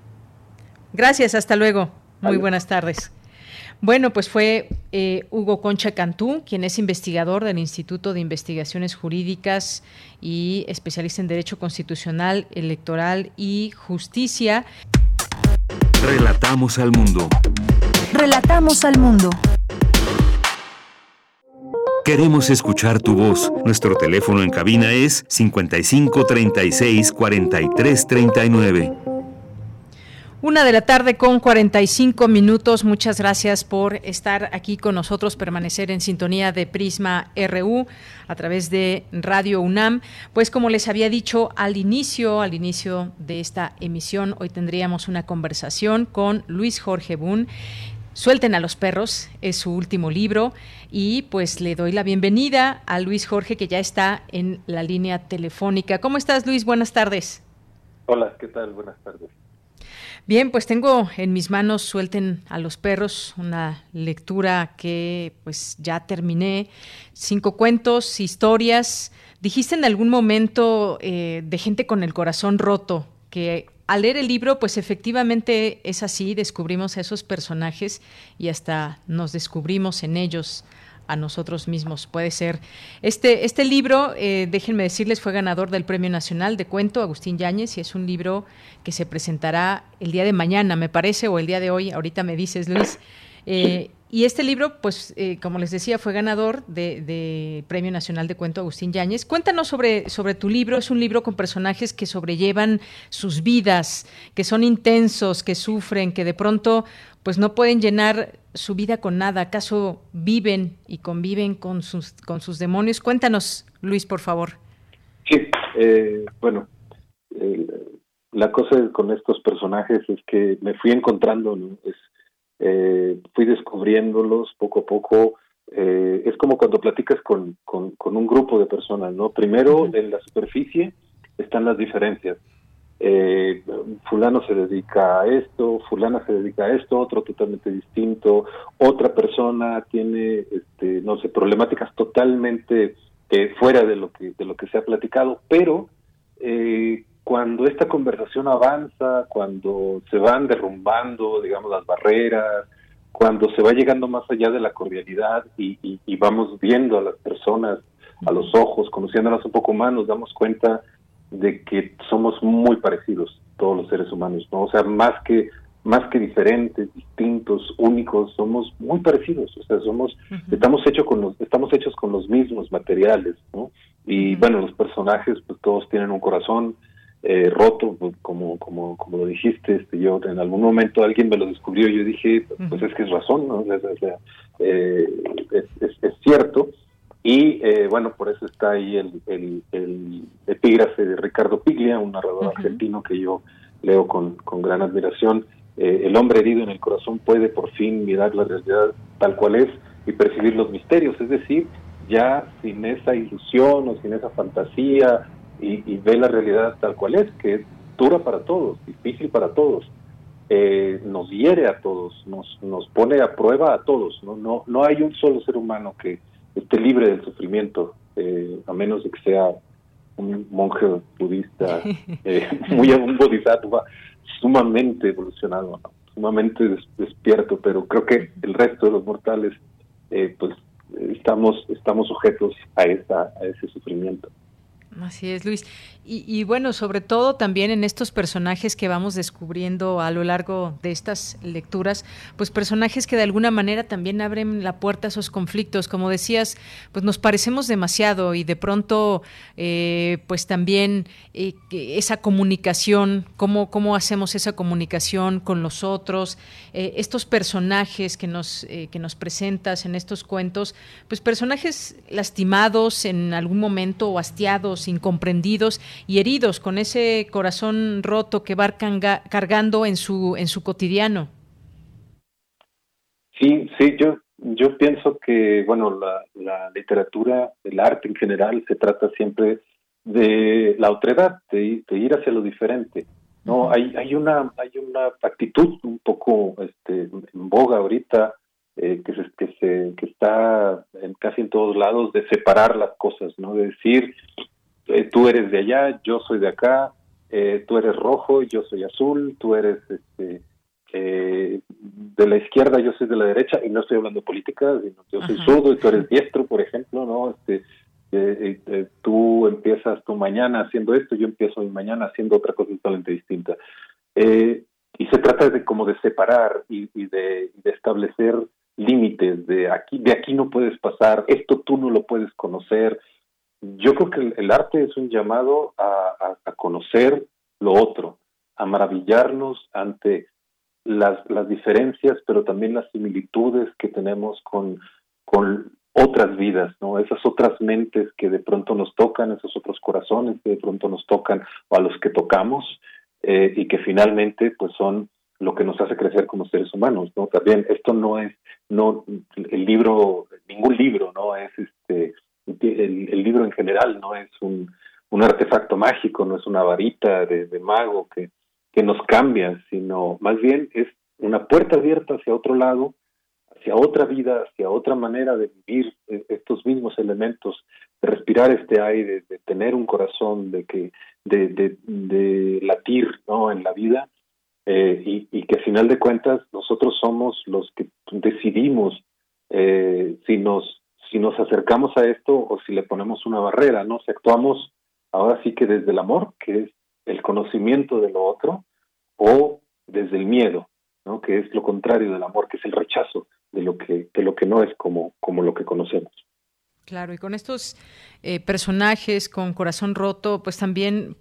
Gracias, hasta luego. Muy buenas tardes. Bueno, pues fue eh, Hugo Concha Cantú, quien es investigador del Instituto de Investigaciones Jurídicas y especialista en Derecho Constitucional, Electoral y Justicia. Relatamos al mundo. Relatamos al mundo. Queremos escuchar tu voz. Nuestro teléfono en cabina es 55 36 43 39. Una de la tarde con 45 minutos. Muchas gracias por estar aquí con nosotros, permanecer en sintonía de Prisma RU a través de Radio UNAM. Pues como les había dicho al inicio, al inicio de esta emisión, hoy tendríamos una conversación con Luis Jorge Bun. Suelten a los perros es su último libro y pues le doy la bienvenida a Luis Jorge que ya está en la línea telefónica. ¿Cómo estás Luis? Buenas tardes. Hola, ¿qué tal? Buenas tardes. Bien, pues tengo en mis manos Suelten a los perros, una lectura que pues ya terminé. Cinco cuentos, historias. Dijiste en algún momento eh, de gente con el corazón roto, que al leer el libro, pues efectivamente es así, descubrimos a esos personajes y hasta nos descubrimos en ellos a nosotros mismos. Puede ser. Este, este libro, eh, déjenme decirles, fue ganador del Premio Nacional de Cuento Agustín Yáñez y es un libro que se presentará el día de mañana, me parece, o el día de hoy. Ahorita me dices, Luis. Eh, y este libro, pues, eh, como les decía, fue ganador de, Premio Nacional de Cuento Agustín Yáñez. Cuéntanos sobre, sobre tu libro. Es un libro con personajes que sobrellevan sus vidas, que son intensos, que sufren, que de pronto, pues, no pueden llenar su vida con nada. ¿Acaso viven y conviven con sus, con sus demonios? Cuéntanos, Luis, por favor. Sí, eh, bueno, la cosa con estos personajes es que me fui encontrando, ¿no? Eh, fui descubriéndolos poco a poco. Eh, es como cuando platicas con, con, un grupo de personas, ¿no? Primero, en la superficie están las diferencias. Eh, fulano se dedica a esto, fulana se dedica a esto, otro totalmente distinto, otra persona tiene, este, no sé, problemáticas totalmente fuera de lo que de lo que se ha platicado, pero eh, cuando esta conversación avanza, cuando se van derrumbando, digamos, las barreras, cuando se va llegando más allá de la cordialidad y, vamos viendo a las personas a los ojos, conociéndolas un poco más, nos damos cuenta de que somos muy parecidos todos los seres humanos, ¿no? O sea, más que más que diferentes, distintos, únicos, somos muy parecidos, o sea, somos estamos hechos con los estamos hechos con los mismos materiales, ¿no? Y bueno, los personajes pues todos tienen un corazón, eh, roto, pues, como, como, como lo dijiste, este, yo en algún momento alguien me lo descubrió y yo dije, pues es que es razón, ¿no? Eh, es, cierto. Y eh, bueno, por eso está ahí el, el, epígrafe de Ricardo Piglia, un narrador argentino que yo leo con, con gran admiración. el hombre herido en el corazón puede por fin mirar la realidad tal cual es y percibir los misterios, es decir, ya sin esa ilusión o sin esa fantasía y, ve la realidad tal cual es, que es dura para todos, difícil para todos, eh, nos hiere a todos, nos, nos pone a prueba a todos. ¿no? No, no hay un solo ser humano que esté libre del sufrimiento, eh, a menos de que sea un monje budista, [LAUGHS] eh, muy un bodhisattva sumamente evolucionado, sumamente despierto, pero creo que el resto de los mortales, pues estamos estamos sujetos a esa a ese sufrimiento. Así es, Luis. Y, bueno, sobre todo también en estos personajes que vamos descubriendo a lo largo de estas lecturas, pues personajes que de alguna manera también abren la puerta a esos conflictos. Como decías, pues nos parecemos demasiado y de pronto, eh, pues también eh, esa comunicación, cómo, cómo hacemos esa comunicación con los otros, eh, estos personajes que nos, que nos presentas en estos cuentos, pues personajes lastimados en algún momento o hastiados, incomprendidos y heridos con ese corazón roto que va cargando en su en su cotidiano. Sí, sí, yo yo pienso que bueno la, la literatura, el arte en general se trata siempre de la otredad, de, de ir hacia lo diferente. No, hay hay una hay una actitud un poco este en boga ahorita eh, que, se, que se que está en casi en todos lados de separar las cosas, ¿no? De decir tú eres de allá, yo soy de acá, eh, tú eres rojo, yo soy azul, tú eres este, eh, de la izquierda, yo soy de la derecha, y no estoy hablando de política, sino yo soy zurdo y tú eres diestro, por ejemplo, ¿no? Este, tú empiezas tu mañana haciendo esto, yo empiezo mi mañana haciendo otra cosa totalmente distinta. y se trata de como de separar y, de, de establecer límites de aquí de aquí no puedes pasar esto tú no lo puedes conocer yo creo que el, arte es un llamado a, conocer lo otro, a maravillarnos ante las, las diferencias, pero también las similitudes que tenemos con, con otras vidas, ¿no? Esas otras mentes que de pronto nos tocan, esos otros corazones que de pronto nos tocan o a los que tocamos eh, y que finalmente pues son lo que nos hace crecer como seres humanos, ¿no? También esto no es, no, el libro, ningún libro, ¿no? Es este, el, libro en general no es un, un, artefacto mágico, no es una varita de, mago que, que nos cambia, sino más bien es una puerta abierta hacia otro lado, hacia otra vida, hacia otra manera de vivir e, estos mismos elementos, de respirar este aire, de tener un corazón, de que de, de, de latir ¿no? en la vida eh, y, que al final de cuentas nosotros somos los que decidimos eh, si nos si nos acercamos a esto o si le ponemos una barrera, ¿no? Si actuamos ahora sí que desde el amor, que es el conocimiento de lo otro, o desde el miedo, ¿no? Que es lo contrario del amor, que es el rechazo de lo que de lo que no es como como lo que conocemos. Claro, y con estos eh, personajes con corazón roto, pues también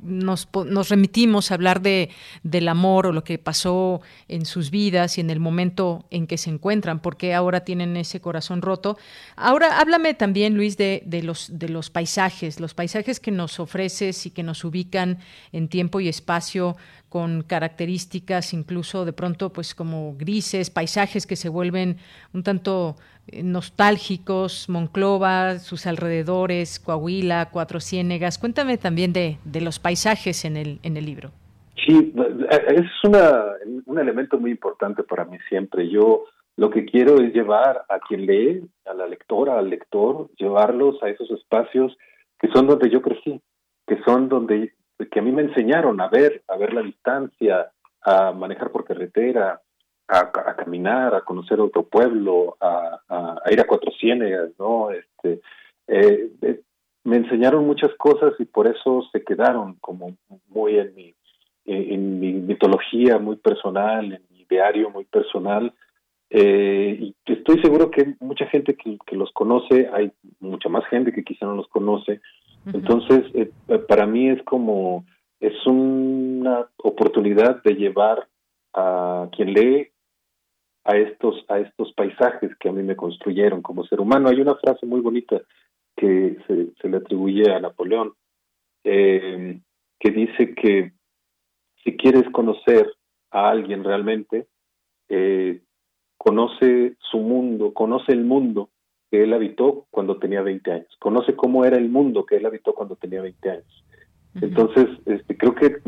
nos, nos, remitimos a hablar de, del amor o lo que pasó en sus vidas y en el momento en que se encuentran, porque ahora tienen ese corazón roto. Ahora háblame también, Luis, de, de, los, de los paisajes, los paisajes que nos ofreces y que nos ubican en tiempo y espacio con características incluso de pronto pues como grises, paisajes que se vuelven un tanto eh, nostálgicos, Monclova, sus alrededores, Coahuila, Cuatro Ciénegas. Cuéntame también de, de los paisajes en el, en el libro. Sí, es una, un elemento muy importante para mí siempre. Yo lo que quiero es llevar a quien lee, a la lectora, al lector, llevarlos a esos espacios que son donde yo crecí, que son donde que a mí me enseñaron a ver, a ver la distancia, a manejar por carretera, a, caminar, a conocer otro pueblo, a, ir a Cuatro Ciénegas, ¿no? Este, eh, eh, me enseñaron muchas cosas y por eso se quedaron como muy en mi, en mi mitología muy personal, en mi diario muy personal. Eh, y estoy seguro que mucha gente que, que, los conoce, hay mucha más gente que quizá no los conoce, entonces, eh, para mí es como, es una oportunidad de llevar a quien lee a estos, a estos paisajes que a mí me construyeron como ser humano. Hay una frase muy bonita que se, le atribuye a Napoleón, eh, que dice que si quieres conocer a alguien realmente, eh, conoce su mundo, conoce el mundo que él habitó cuando tenía 20 años, conoce cómo era el mundo que él habitó cuando tenía 20 años. Entonces, este, creo que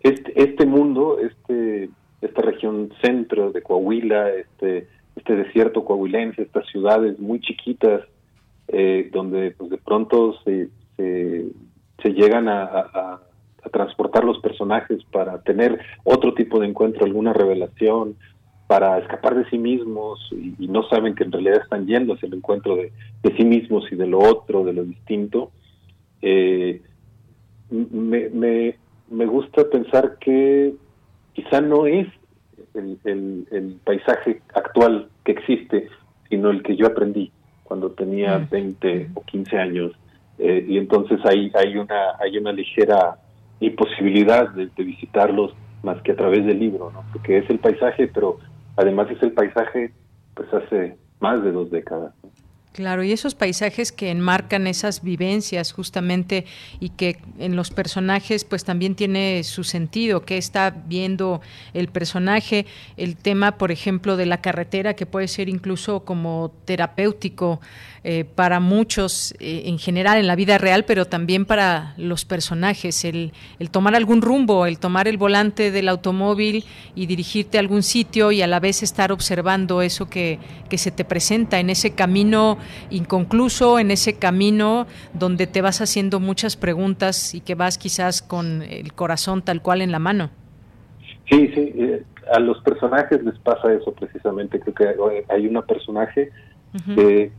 este, este mundo, este, esta región centro de Coahuila, este, este desierto coahuilense, estas ciudades muy chiquitas, eh, donde pues, de pronto se, se, llegan a, a, transportar los personajes para tener otro tipo de encuentro, alguna revelación, para escapar de sí mismos y, no saben que en realidad están yendo hacia el encuentro de, sí mismos y de lo otro, de lo distinto. Eh, me, me, me, gusta pensar que quizá no es el, el, paisaje actual que existe, sino el que yo aprendí cuando tenía 20 o 15 años. Eh, y entonces hay, hay, una, hay una ligera imposibilidad de, de visitarlos más que a través del libro, ¿no? porque es el paisaje, pero Además es el paisaje pues hace más de dos décadas. Claro, y esos paisajes que enmarcan esas vivencias justamente y que en los personajes pues también tiene su sentido, que está viendo el personaje, el tema por ejemplo de la carretera que puede ser incluso como terapéutico eh, para muchos eh, en general en la vida real, pero también para los personajes, el, el, tomar algún rumbo, el tomar el volante del automóvil y dirigirte a algún sitio y a la vez estar observando eso que, que se te presenta en ese camino inconcluso, en ese camino donde te vas haciendo muchas preguntas y que vas quizás con el corazón tal cual en la mano. Sí, sí, eh, a los personajes les pasa eso precisamente. Creo que hay una personaje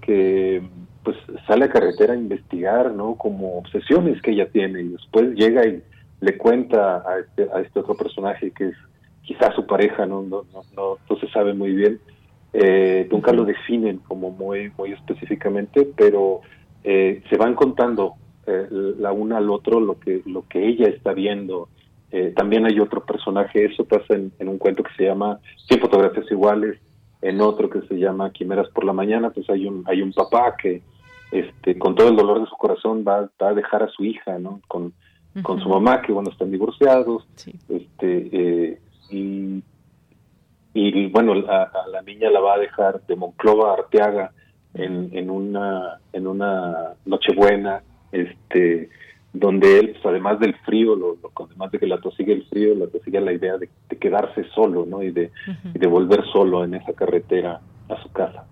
que, pues sale a carretera a investigar, ¿no? Como obsesiones que ella tiene y después llega y le cuenta a este, a este otro personaje que es quizás su pareja, ¿no? No, no, no, se sabe muy bien. Eh, nunca lo definen como muy, muy específicamente, pero eh, se van contando eh, la una al otro lo que, lo que ella está viendo. Eh, también hay otro personaje, eso pasa en, en un cuento que se llama 100 fotografías iguales, en otro que se llama Quimeras por la mañana, pues hay un hay un papá que este con todo el dolor de su corazón va, a dejar a su hija, ¿no? Con, con su mamá que bueno están divorciados, este eh, y, y bueno a, la niña la va a dejar de Monclova a Arteaga en, en una en una Nochebuena, este donde él, pues, además del frío, lo, además de que la tosigue el frío, la tosigue la idea de, quedarse solo, ¿no? Y de, de volver solo en esa carretera a su casa.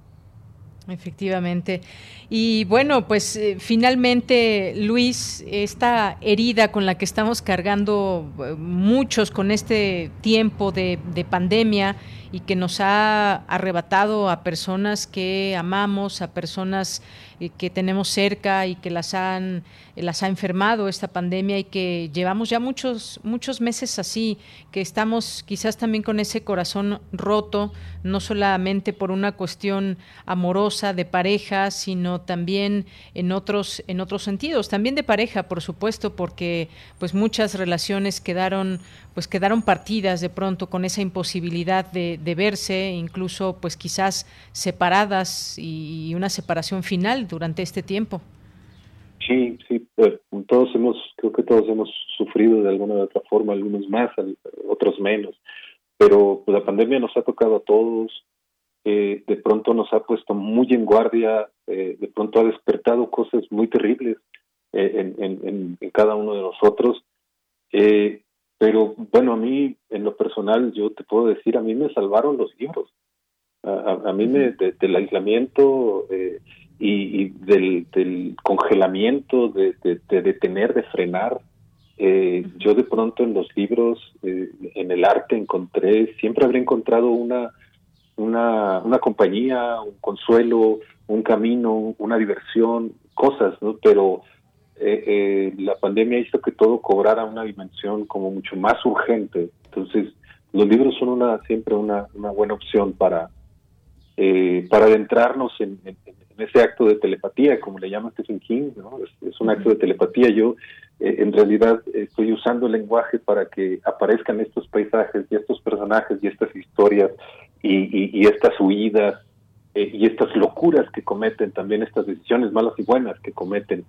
Efectivamente. Y bueno, pues eh, finalmente, Luis, esta herida con la que estamos cargando eh, muchos con este tiempo de, de pandemia y que nos ha arrebatado a personas que amamos, a personas eh, que tenemos cerca y que las han las ha enfermado esta pandemia y que llevamos ya muchos muchos meses así, que estamos quizás también con ese corazón roto, no solamente por una cuestión amorosa de pareja, sino también en otros en otros sentidos, también de pareja, por supuesto, porque pues muchas relaciones quedaron pues quedaron partidas de pronto con esa imposibilidad de, verse, incluso pues quizás separadas y una separación final durante este tiempo. Sí, sí, pues, todos hemos, creo que todos hemos sufrido de alguna u otra forma, algunos más, otros menos, pero pues, la pandemia nos ha tocado a todos, eh, de pronto nos ha puesto muy en guardia, eh, de pronto ha despertado cosas muy terribles eh, en, cada uno de nosotros, pero bueno, a mí, en lo personal, yo te puedo decir, a mí me salvaron los libros, a, mí me, del aislamiento, eh, y, del, del, congelamiento, de, detener, de frenar. Eh, yo de pronto en los libros, eh, en el arte encontré, siempre habría encontrado una, una, una compañía, un consuelo, un camino, una diversión, cosas, ¿no? Pero eh, la pandemia hizo que todo cobrara una dimensión como mucho más urgente. Entonces, los libros son una siempre una, una buena opción para, para adentrarnos en, en ese acto de telepatía, como le llama Stephen King, ¿no? es, un acto de telepatía. Yo eh, en realidad estoy usando el lenguaje para que aparezcan estos paisajes y estos personajes y estas historias y, estas huidas eh, y estas locuras que cometen, también estas decisiones malas y buenas que cometen,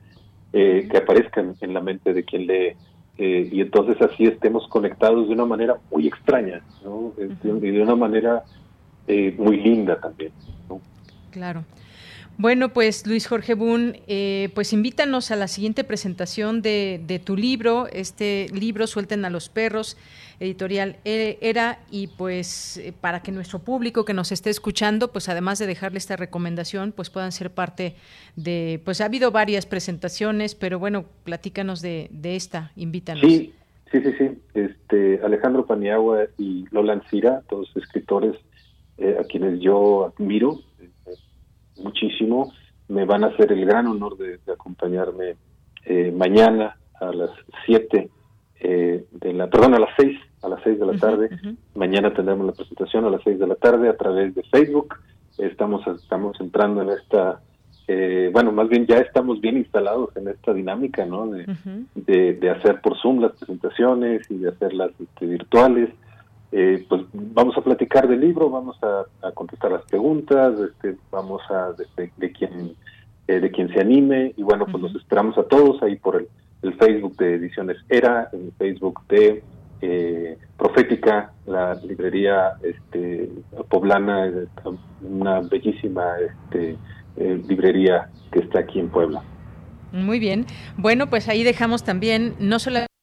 eh, que aparezcan en la mente de quien lee. y entonces así estemos conectados de una manera muy extraña, ¿no? y de una manera muy linda también. ¿no? Claro. Bueno, pues Luis Jorge Boone, eh, pues invítanos a la siguiente presentación de, tu libro, este libro Suelten a los perros, editorial e, Era, y pues eh, para que nuestro público que nos esté escuchando, pues además de dejarle esta recomendación, pues puedan ser parte de, pues ha habido varias presentaciones, pero bueno, platícanos de, esta, invítanos. Sí, sí, sí. Este, Alejandro Paniagua y Lola Ancira, dos escritores eh, a quienes yo admiro, muchísimo. Me van a hacer el gran honor de, acompañarme eh, mañana a las 7 eh, de la, perdón, a las 6, a las 6 de la tarde. Mañana tendremos la presentación a las 6 de la tarde a través de Facebook. Estamos, estamos entrando en esta, eh, bueno, más bien ya estamos bien instalados en esta dinámica, ¿no? De, de, hacer por Zoom las presentaciones y de hacerlas este, virtuales. Eh, pues vamos a platicar del libro, vamos a, contestar las preguntas, este, vamos a de, quien eh, de quien se anime y bueno pues los esperamos a todos ahí por el, Facebook de Ediciones Era, en el Facebook de eh, Profética, la librería este, poblana, una bellísima este, librería que está aquí en Puebla. Muy bien. Bueno, pues ahí dejamos también no solamente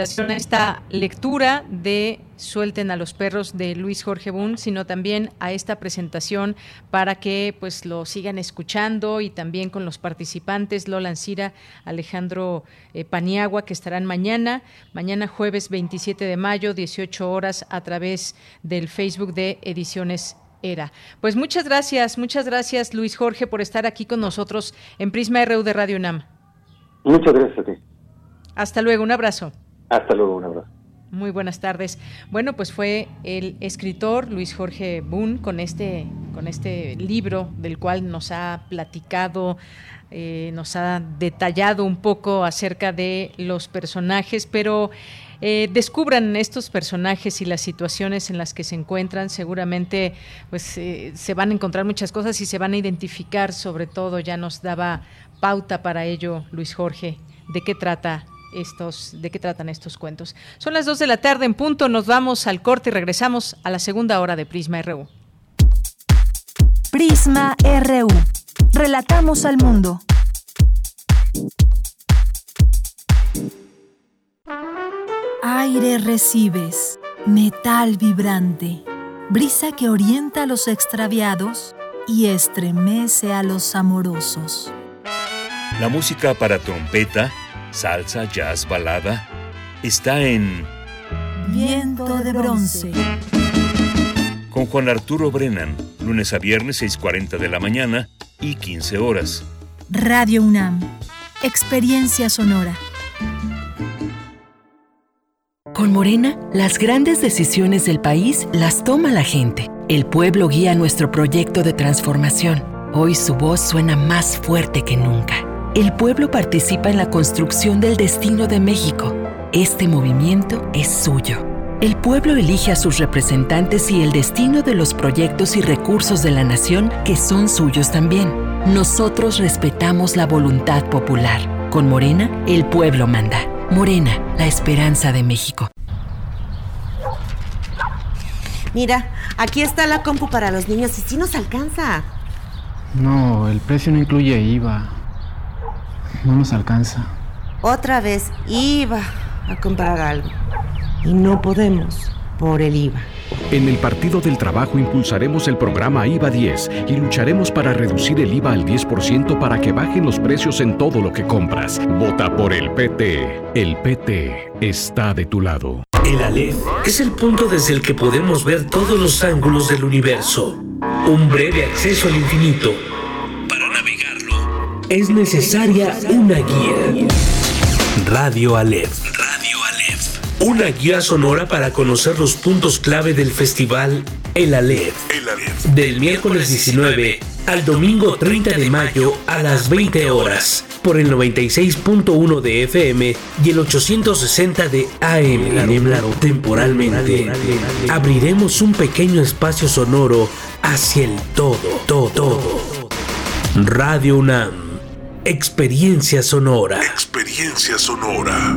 a esta lectura de Suelten a los perros de Luis Jorge Bun, sino también a esta presentación para que pues lo sigan escuchando y también con los participantes Lola Ancira, Alejandro eh, Paniagua que estarán mañana, mañana jueves 27 de mayo, 18 horas a través del Facebook de Ediciones era. Pues muchas gracias, muchas gracias Luis Jorge por estar aquí con nosotros en Prisma RU de Radio UNAM. Muchas gracias a ti. Hasta luego, un abrazo. Hasta luego, un abrazo. Muy buenas tardes. Bueno, pues fue el escritor Luis Jorge Boone con este, con este libro del cual nos ha platicado, eh, nos ha detallado un poco acerca de los personajes, pero eh, descubran estos personajes y las situaciones en las que se encuentran, seguramente pues eh, se van a encontrar muchas cosas y se van a identificar sobre todo, ya nos daba pauta para ello Luis Jorge, de qué trata estos, de qué tratan estos cuentos. Son las 2 de la tarde en punto, nos vamos al corte y regresamos a la segunda hora de Prisma RU. Prisma RU. Relatamos al mundo. Aire recibes, metal vibrante, brisa que orienta a los extraviados y estremece a los amorosos. La música para trompeta, salsa, jazz, balada, está en Viento de bronce. Con Juan Arturo Brennan, lunes a viernes 6.40 de la mañana y 15 horas. Radio UNAM. Experiencia sonora. Con Morena, las grandes decisiones del país las toma la gente. El pueblo guía nuestro proyecto de transformación. Hoy su voz suena más fuerte que nunca. El pueblo participa en la construcción del destino de México. Este movimiento es suyo. El pueblo elige a sus representantes y el destino de los proyectos y recursos de la nación que son suyos también. Nosotros respetamos la voluntad popular. Con Morena, el pueblo manda. Morena, la esperanza de México. Mira, aquí está la compu para los niños y sí nos alcanza. No, el precio no incluye IVA. No nos alcanza. Otra vez iba a comprar algo. Y no podemos por el IVA. En el Partido del Trabajo impulsaremos el programa IVA 10 y lucharemos para reducir el IVA al 10% para que bajen los precios en todo lo que compras. Vota por el PT. El PT está de tu lado. El Aleph es el punto desde el que podemos ver todos los ángulos del universo. Un breve acceso al infinito. Es necesaria una guía. Radio Aleph. Radio Aleph. Una guía sonora para conocer los puntos clave del festival El Aleph. El Aleph. Del miércoles 19 al domingo 30 de mayo a las 20 horas por el 96.1 de FM y el 860 de AM. Temporalmente abriremos un pequeño espacio sonoro hacia el todo, todo, todo. Radio UNAM. Experiencia sonora. Experiencia sonora.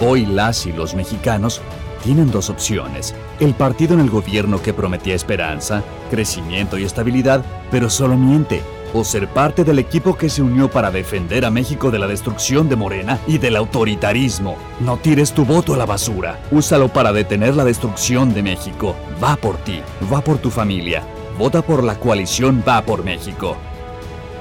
Hoy las y los mexicanos tienen dos opciones. El partido en el gobierno que prometía esperanza, crecimiento y estabilidad, pero solo miente. O ser parte del equipo que se unió para defender a México de la destrucción de Morena y del autoritarismo. No tires tu voto a la basura. Úsalo para detener la destrucción de México. Va por ti, va por tu familia. Vota por la coalición Va por México.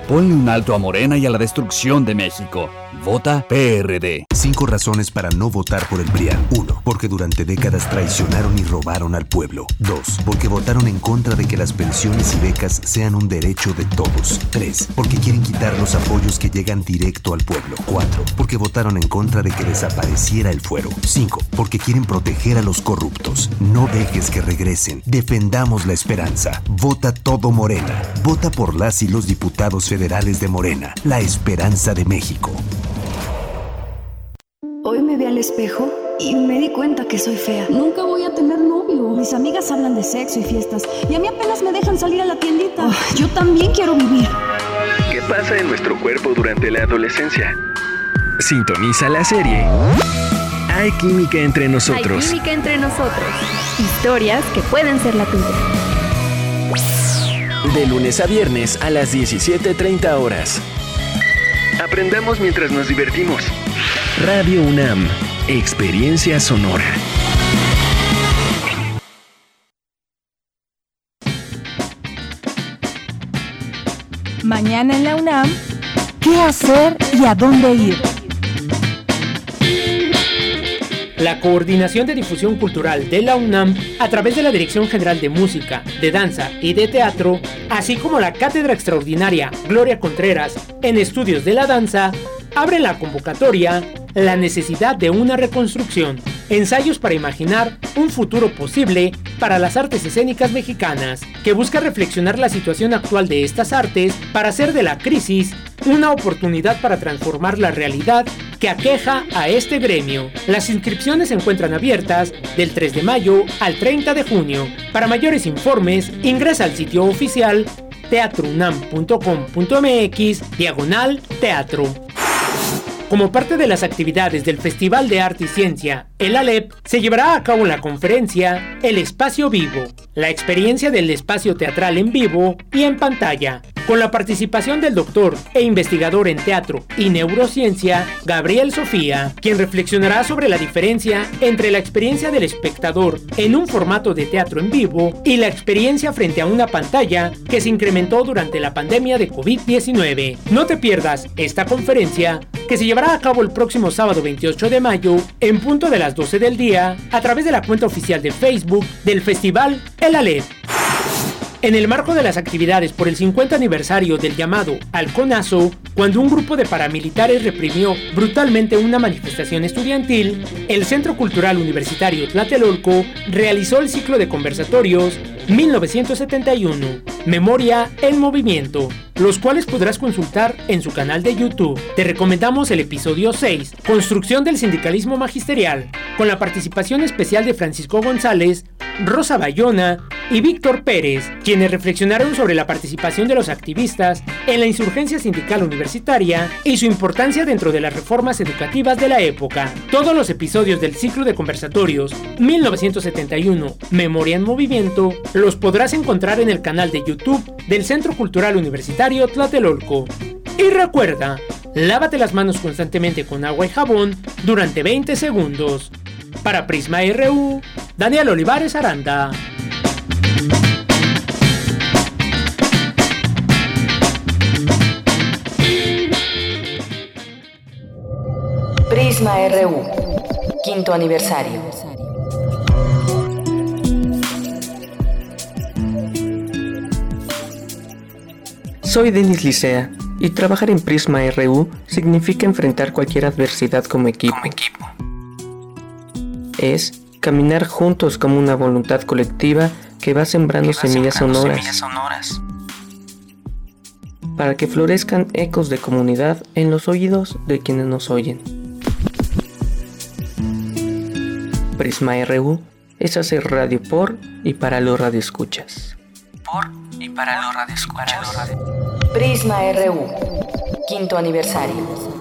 Ponle un alto a Morena y a la destrucción de México. Vota PRD. Cinco razones para no votar por el PRIAN. 1. Porque durante décadas traicionaron y robaron al pueblo. 2. Porque votaron en contra de que las pensiones y becas sean un derecho de todos. 3. Porque quieren quitar los apoyos que llegan directo al pueblo. 4. Porque votaron en contra de que desapareciera el fuero. 5. Porque quieren proteger a los corruptos. No dejes que regresen. Defendamos la esperanza. Vota todo Morena. Vota por las y los diputados federales de Morena. La esperanza de México. Espejo y me di cuenta que soy fea. Nunca voy a tener novio. Mis amigas hablan de sexo y fiestas y a mí apenas me dejan salir a la tiendita. yo también quiero vivir. ¿Qué pasa en nuestro cuerpo durante la adolescencia? Sintoniza la serie. Hay química entre nosotros. Hay química entre nosotros. Historias que pueden ser la tuya. De lunes a viernes a las 17.30 horas. Aprendamos mientras nos divertimos. Radio UNAM, Experiencia Sonora. Mañana en la UNAM, ¿qué hacer y a dónde ir? La Coordinación de Difusión Cultural de la UNAM, a través de la Dirección General de Música, de Danza y de Teatro, así como la Cátedra Extraordinaria Gloria Contreras en Estudios de la Danza, abre la convocatoria La necesidad de una reconstrucción, ensayos para imaginar un futuro posible para las artes escénicas mexicanas, que busca reflexionar la situación actual de estas artes para hacer de la crisis una oportunidad para transformar la realidad que aqueja a este gremio. Las inscripciones se encuentran abiertas del 3 de mayo al 30 de junio. Para mayores informes, ingresa al sitio oficial teatrunam.com.mx diagonal teatro. Como parte de las actividades del Festival de Arte y Ciencia, el ALEP, se llevará a cabo la conferencia El Espacio Vivo, la experiencia del espacio teatral en vivo y en pantalla, con la participación del doctor e investigador en teatro y neurociencia, Gabriel Sofía, quien reflexionará sobre la diferencia entre la experiencia del espectador en un formato de teatro en vivo y la experiencia frente a una pantalla que se incrementó durante la pandemia de COVID-19. No te pierdas esta conferencia que se llevará a cabo el próximo sábado 28 de mayo en punto de las 12 del día a través de la cuenta oficial de Facebook del Festival El Alep. En el marco de las actividades por el 50 aniversario del llamado Halconazo, cuando un grupo de paramilitares reprimió brutalmente una manifestación estudiantil, el Centro Cultural Universitario Tlatelolco realizó el ciclo de conversatorios 1971, Memoria en Movimiento, los cuales podrás consultar en su canal de YouTube. Te recomendamos el episodio 6, Construcción del Sindicalismo Magisterial, con la participación especial de Francisco González, Rosa Bayona y Víctor Pérez, quienes reflexionaron sobre la participación de los activistas en la insurgencia sindical universitaria y su importancia dentro de las reformas educativas de la época. Todos los episodios del ciclo de conversatorios 1971, Memoria en Movimiento, los podrás encontrar en el canal de YouTube del Centro Cultural Universitario Tlatelolco. Y recuerda, lávate las manos constantemente con agua y jabón durante 20 segundos. Para Prisma RU, Daniel Olivares Aranda. Prisma RU, quinto aniversario. Soy Denis Licea y trabajar en Prisma RU significa enfrentar cualquier adversidad como equipo. Es caminar juntos como una voluntad colectiva que va sembrando, semillas, sonoras, para que florezcan ecos de comunidad en los oídos de quienes nos oyen. Prisma RU es hacer radio por y para los radioescuchas. Por y para los radioescuchas. Prisma RU, quinto aniversario.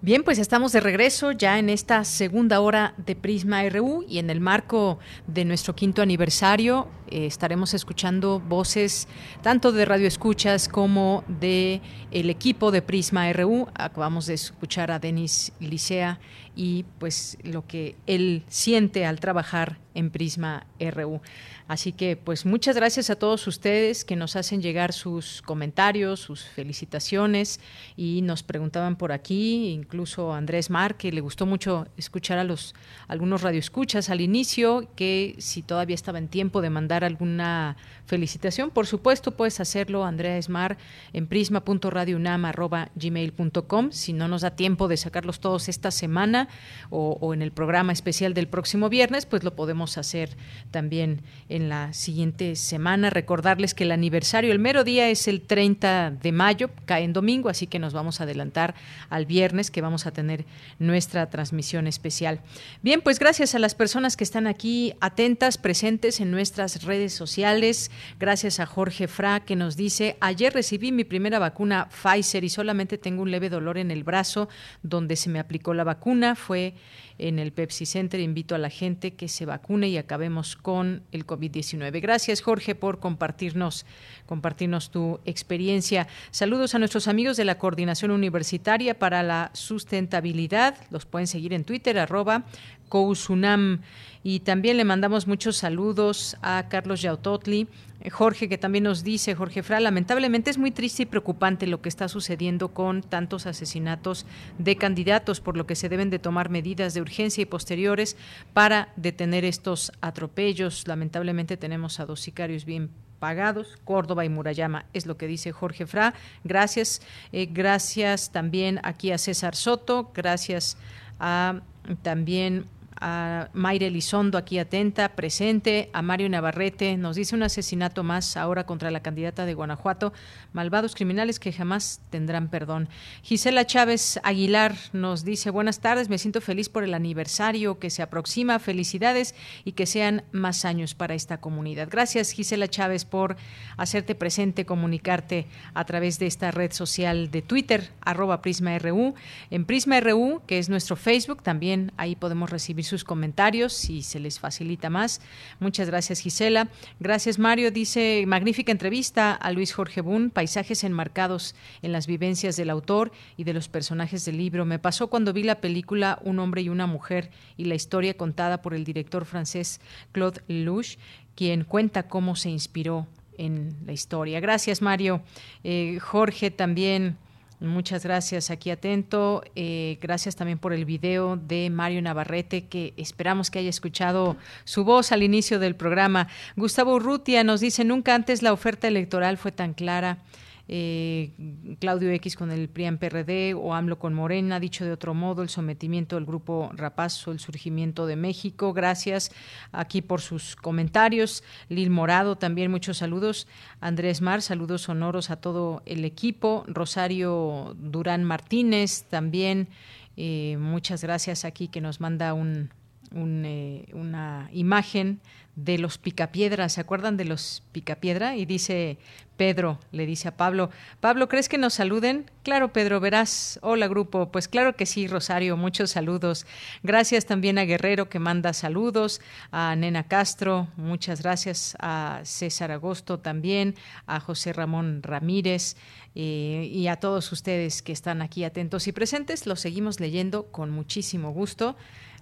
Bien, pues estamos de regreso ya en esta segunda hora de Prisma RU y en el marco de nuestro quinto aniversario eh, estaremos escuchando voces tanto de Radio Escuchas como de el equipo de Prisma RU. Acabamos de escuchar a Denis Licea y pues lo que él siente al trabajar en Prisma RU. Así que pues muchas gracias a todos ustedes que nos hacen llegar sus comentarios, sus felicitaciones. Y nos preguntaban por aquí, incluso Andrés Mar, que le gustó mucho escuchar a los algunos radioescuchas al inicio, que si todavía estaba en tiempo de mandar alguna felicitación, por supuesto puedes hacerlo Andrés Mar en prisma.radiounam@gmail.com, si no nos da tiempo de sacarlos todos esta semana o, en el programa especial del próximo viernes, pues lo podemos hacer también en la siguiente semana. Recordarles que el aniversario, el mero día es el 30 de mayo, cae en domingo, así que nos vamos a adelantar al viernes que vamos a tener nuestra transmisión especial. Bien, pues gracias a las personas que están aquí atentas, presentes en nuestras redes sociales. Gracias a Jorge Fra que nos dice, ayer recibí mi primera vacuna Pfizer y solamente tengo un leve dolor en el brazo donde se me aplicó la vacuna. Fue en el Pepsi Center. Invito a la gente que se vacune y acabemos con el COVID-19. Gracias, Jorge, por compartirnos, compartirnos tu experiencia. Saludos a nuestros amigos de la Coordinación Universitaria para la Sustentabilidad. Los pueden seguir en Twitter, arroba Cousunam. Y también le mandamos muchos saludos a Carlos Yautotli, Jorge, que también nos dice, Jorge Fra, lamentablemente es muy triste y preocupante lo que está sucediendo con tantos asesinatos de candidatos, por lo que se deben de tomar medidas de urgencia y posteriores para detener estos atropellos. Lamentablemente tenemos a dos sicarios bien pagados, Córdoba y Murayama, es lo que dice Jorge Fra. Gracias, eh, gracias también aquí a César Soto, gracias a también a Mayre Elizondo aquí atenta, presente, a Mario Navarrete, nos dice un asesinato más ahora contra la candidata de Guanajuato, malvados criminales que jamás tendrán perdón. Gisela Chávez Aguilar nos dice buenas tardes, me siento feliz por el aniversario que se aproxima, felicidades y que sean más años para esta comunidad. Gracias Gisela Chávez por hacerte presente, comunicarte a través de esta red social de Twitter, arroba PrismaRU, en PrismaRU, que es nuestro Facebook, también ahí podemos recibir sus comentarios si se les facilita más. Muchas gracias, Gisela. Gracias, Mario. Dice, magnífica entrevista a Luis Jorge Bun, paisajes enmarcados en las vivencias del autor y de los personajes del libro. Me pasó cuando vi la película Un hombre y una mujer y la historia contada por el director francés Claude Lelouch, quien cuenta cómo se inspiró en la historia. Gracias, Mario. Eh, Jorge también Muchas gracias, aquí atento. Eh, gracias también por el video de Mario Navarrete, que esperamos que haya escuchado su voz al inicio del programa. Gustavo Urrutia nos dice, nunca antes la oferta electoral fue tan clara eh, Claudio X con el PRIAN PRD o AMLO con Morena, dicho de otro modo, el sometimiento del grupo Rapazo, el surgimiento de México. Gracias aquí por sus comentarios. Lil Morado, también muchos saludos. Andrés Mar, saludos sonoros a todo el equipo. Rosario Durán Martínez, también eh, muchas gracias aquí que nos manda un, eh, una imagen de los picapiedras. ¿Se acuerdan de los picapiedra? Y dice Pedro, le dice a Pablo, Pablo, ¿crees que nos saluden? Claro, Pedro, verás. Hola, grupo. Pues claro que sí, Rosario, muchos saludos. Gracias también a Guerrero que manda saludos, a Nena Castro, muchas gracias, a César Agosto también, a José Ramón Ramírez eh, y a todos ustedes que están aquí atentos y presentes. Los seguimos leyendo con muchísimo gusto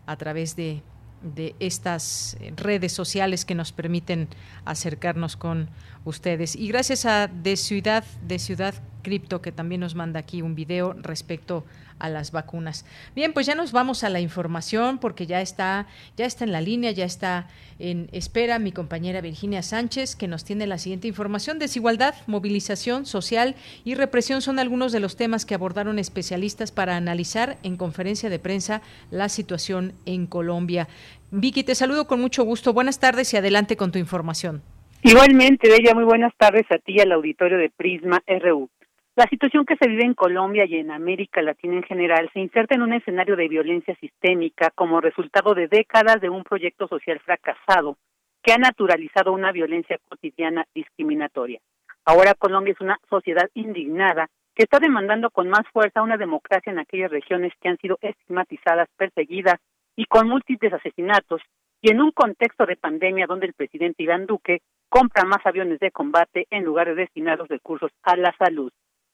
a través de de estas redes sociales que nos permiten acercarnos con ustedes. Y gracias a De Ciudad, de Ciudad Cripto, que también nos manda aquí un video respecto a las vacunas. Bien, pues ya nos vamos a la información porque ya está, ya está en la línea, ya está en espera mi compañera Virginia Sánchez, que nos tiene la siguiente información. Desigualdad, movilización social y represión son algunos de los temas que abordaron especialistas para analizar en conferencia de prensa la situación en Colombia. Vicky, te saludo con mucho gusto. Buenas tardes y adelante con tu información. Igualmente, Bella, muy buenas tardes a ti y al auditorio de Prisma RU. La situación que se vive en Colombia y en América Latina en general se inserta en un escenario de violencia sistémica como resultado de décadas de un proyecto social fracasado que ha naturalizado una violencia cotidiana discriminatoria. Ahora Colombia es una sociedad indignada que está demandando con más fuerza una democracia en aquellas regiones que han sido estigmatizadas, perseguidas y con múltiples asesinatos, y en un contexto de pandemia donde el presidente Iván Duque compra más aviones de combate en lugar de destinar los recursos a la salud.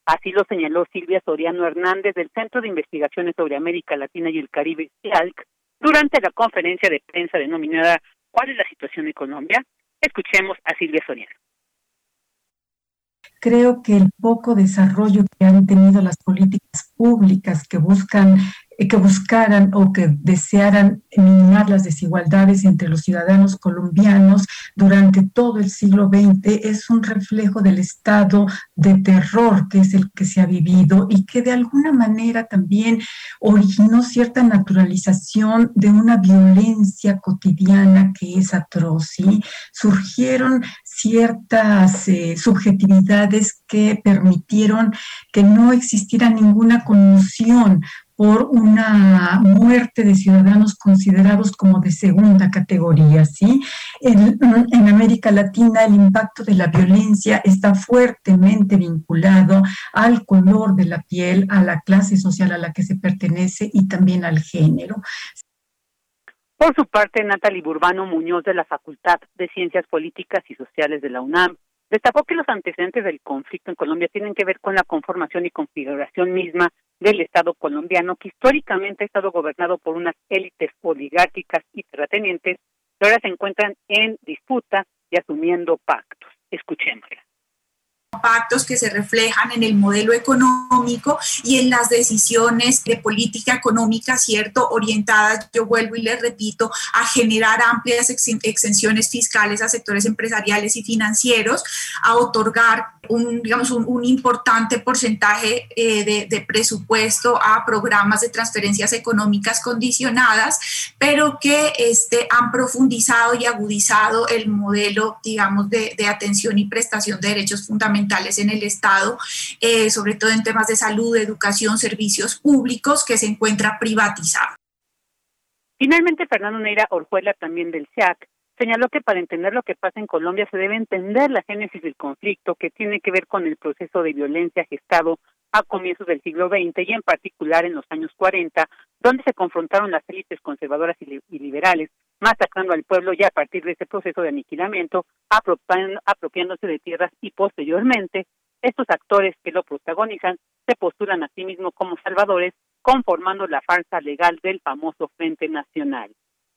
Así lo señaló Silvia Soriano Hernández del Centro de Investigaciones sobre América Latina y el Caribe, CIALC, durante la conferencia de prensa denominada ¿Cuál es la situación en Colombia? Escuchemos a Silvia Soriano. Creo que el poco desarrollo que han tenido las políticas públicas que buscan que buscaran o que desearan eliminar las desigualdades entre los ciudadanos colombianos durante todo el siglo XX es un reflejo del estado de terror que es el que se ha vivido y que de alguna manera también originó cierta naturalización de una violencia cotidiana que es atroz. Surgieron ciertas eh, subjetividades que permitieron que no existiera ninguna conmoción por una muerte de ciudadanos considerados como de segunda categoría, ¿sí? En, en, América Latina el impacto de la violencia está fuertemente vinculado al color de la piel, a la clase social a la que se pertenece y también al género. Por su parte, Natalie Burbano Muñoz de la Facultad de Ciencias Políticas y Sociales de la UNAM Destacó que los antecedentes del conflicto en Colombia tienen que ver con la conformación y configuración misma del Estado colombiano, que históricamente ha estado gobernado por unas élites oligárquicas y terratenientes que ahora se encuentran en disputa y asumiendo pactos. Escuchémosla impactos que se reflejan en el modelo económico y en las decisiones de política económica, ¿cierto? Orientadas, yo vuelvo y les repito, a generar amplias exenciones fiscales a sectores empresariales y financieros, a otorgar un, digamos, un, importante porcentaje eh, de, presupuesto a programas de transferencias económicas condicionadas, pero que este, han profundizado y agudizado el modelo, digamos, de atención y prestación de derechos fundamentales en el Estado, eh, sobre todo en temas de salud, educación, servicios públicos, que se encuentra privatizado. Finalmente, Fernando Neira Orjuela, también del SEAC, señaló que para entender lo que pasa en Colombia se debe entender la génesis del conflicto que tiene que ver con el proceso de violencia gestado a comienzos del siglo XX y en particular en los años 40, donde se confrontaron las élites conservadoras y liberales, masacrando al pueblo y a partir de ese proceso de aniquilamiento, apropiándose de tierras y posteriormente estos actores que lo protagonizan se postulan a sí mismos como salvadores, conformando la farsa legal del famoso Frente Nacional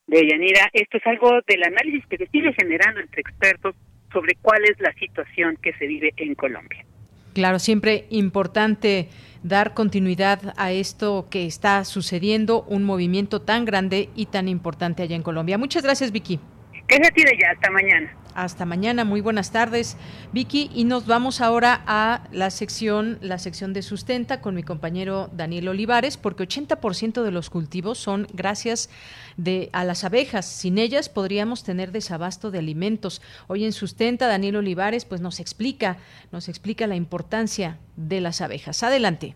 de Yanira. Esto es algo del análisis que se sigue generando entre expertos sobre cuál es la situación que se vive en Colombia. Claro, siempre importante dar continuidad a esto que está sucediendo, un movimiento tan grande y tan importante allá en Colombia. Muchas gracias, Vicky. Que se tire ya, hasta mañana. Hasta mañana, muy buenas tardes, Vicky, y nos vamos ahora a la sección, la sección de sustenta con mi compañero Daniel Olivares, porque 80% de los cultivos son gracias a las abejas. Sin ellas podríamos tener desabasto de alimentos. Hoy en sustenta Daniel Olivares pues nos explica, nos explica la importancia de las abejas. Adelante.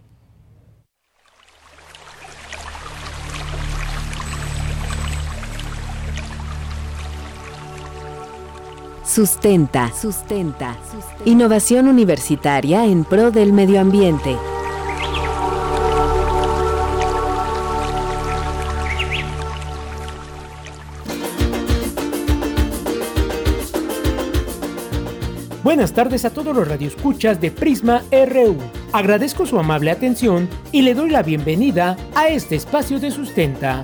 Sustenta. Sustenta. Innovación universitaria en pro del medio ambiente. Buenas tardes a todos los radioescuchas de Prisma RU. Agradezco su amable atención y le doy la bienvenida a este espacio de sustenta.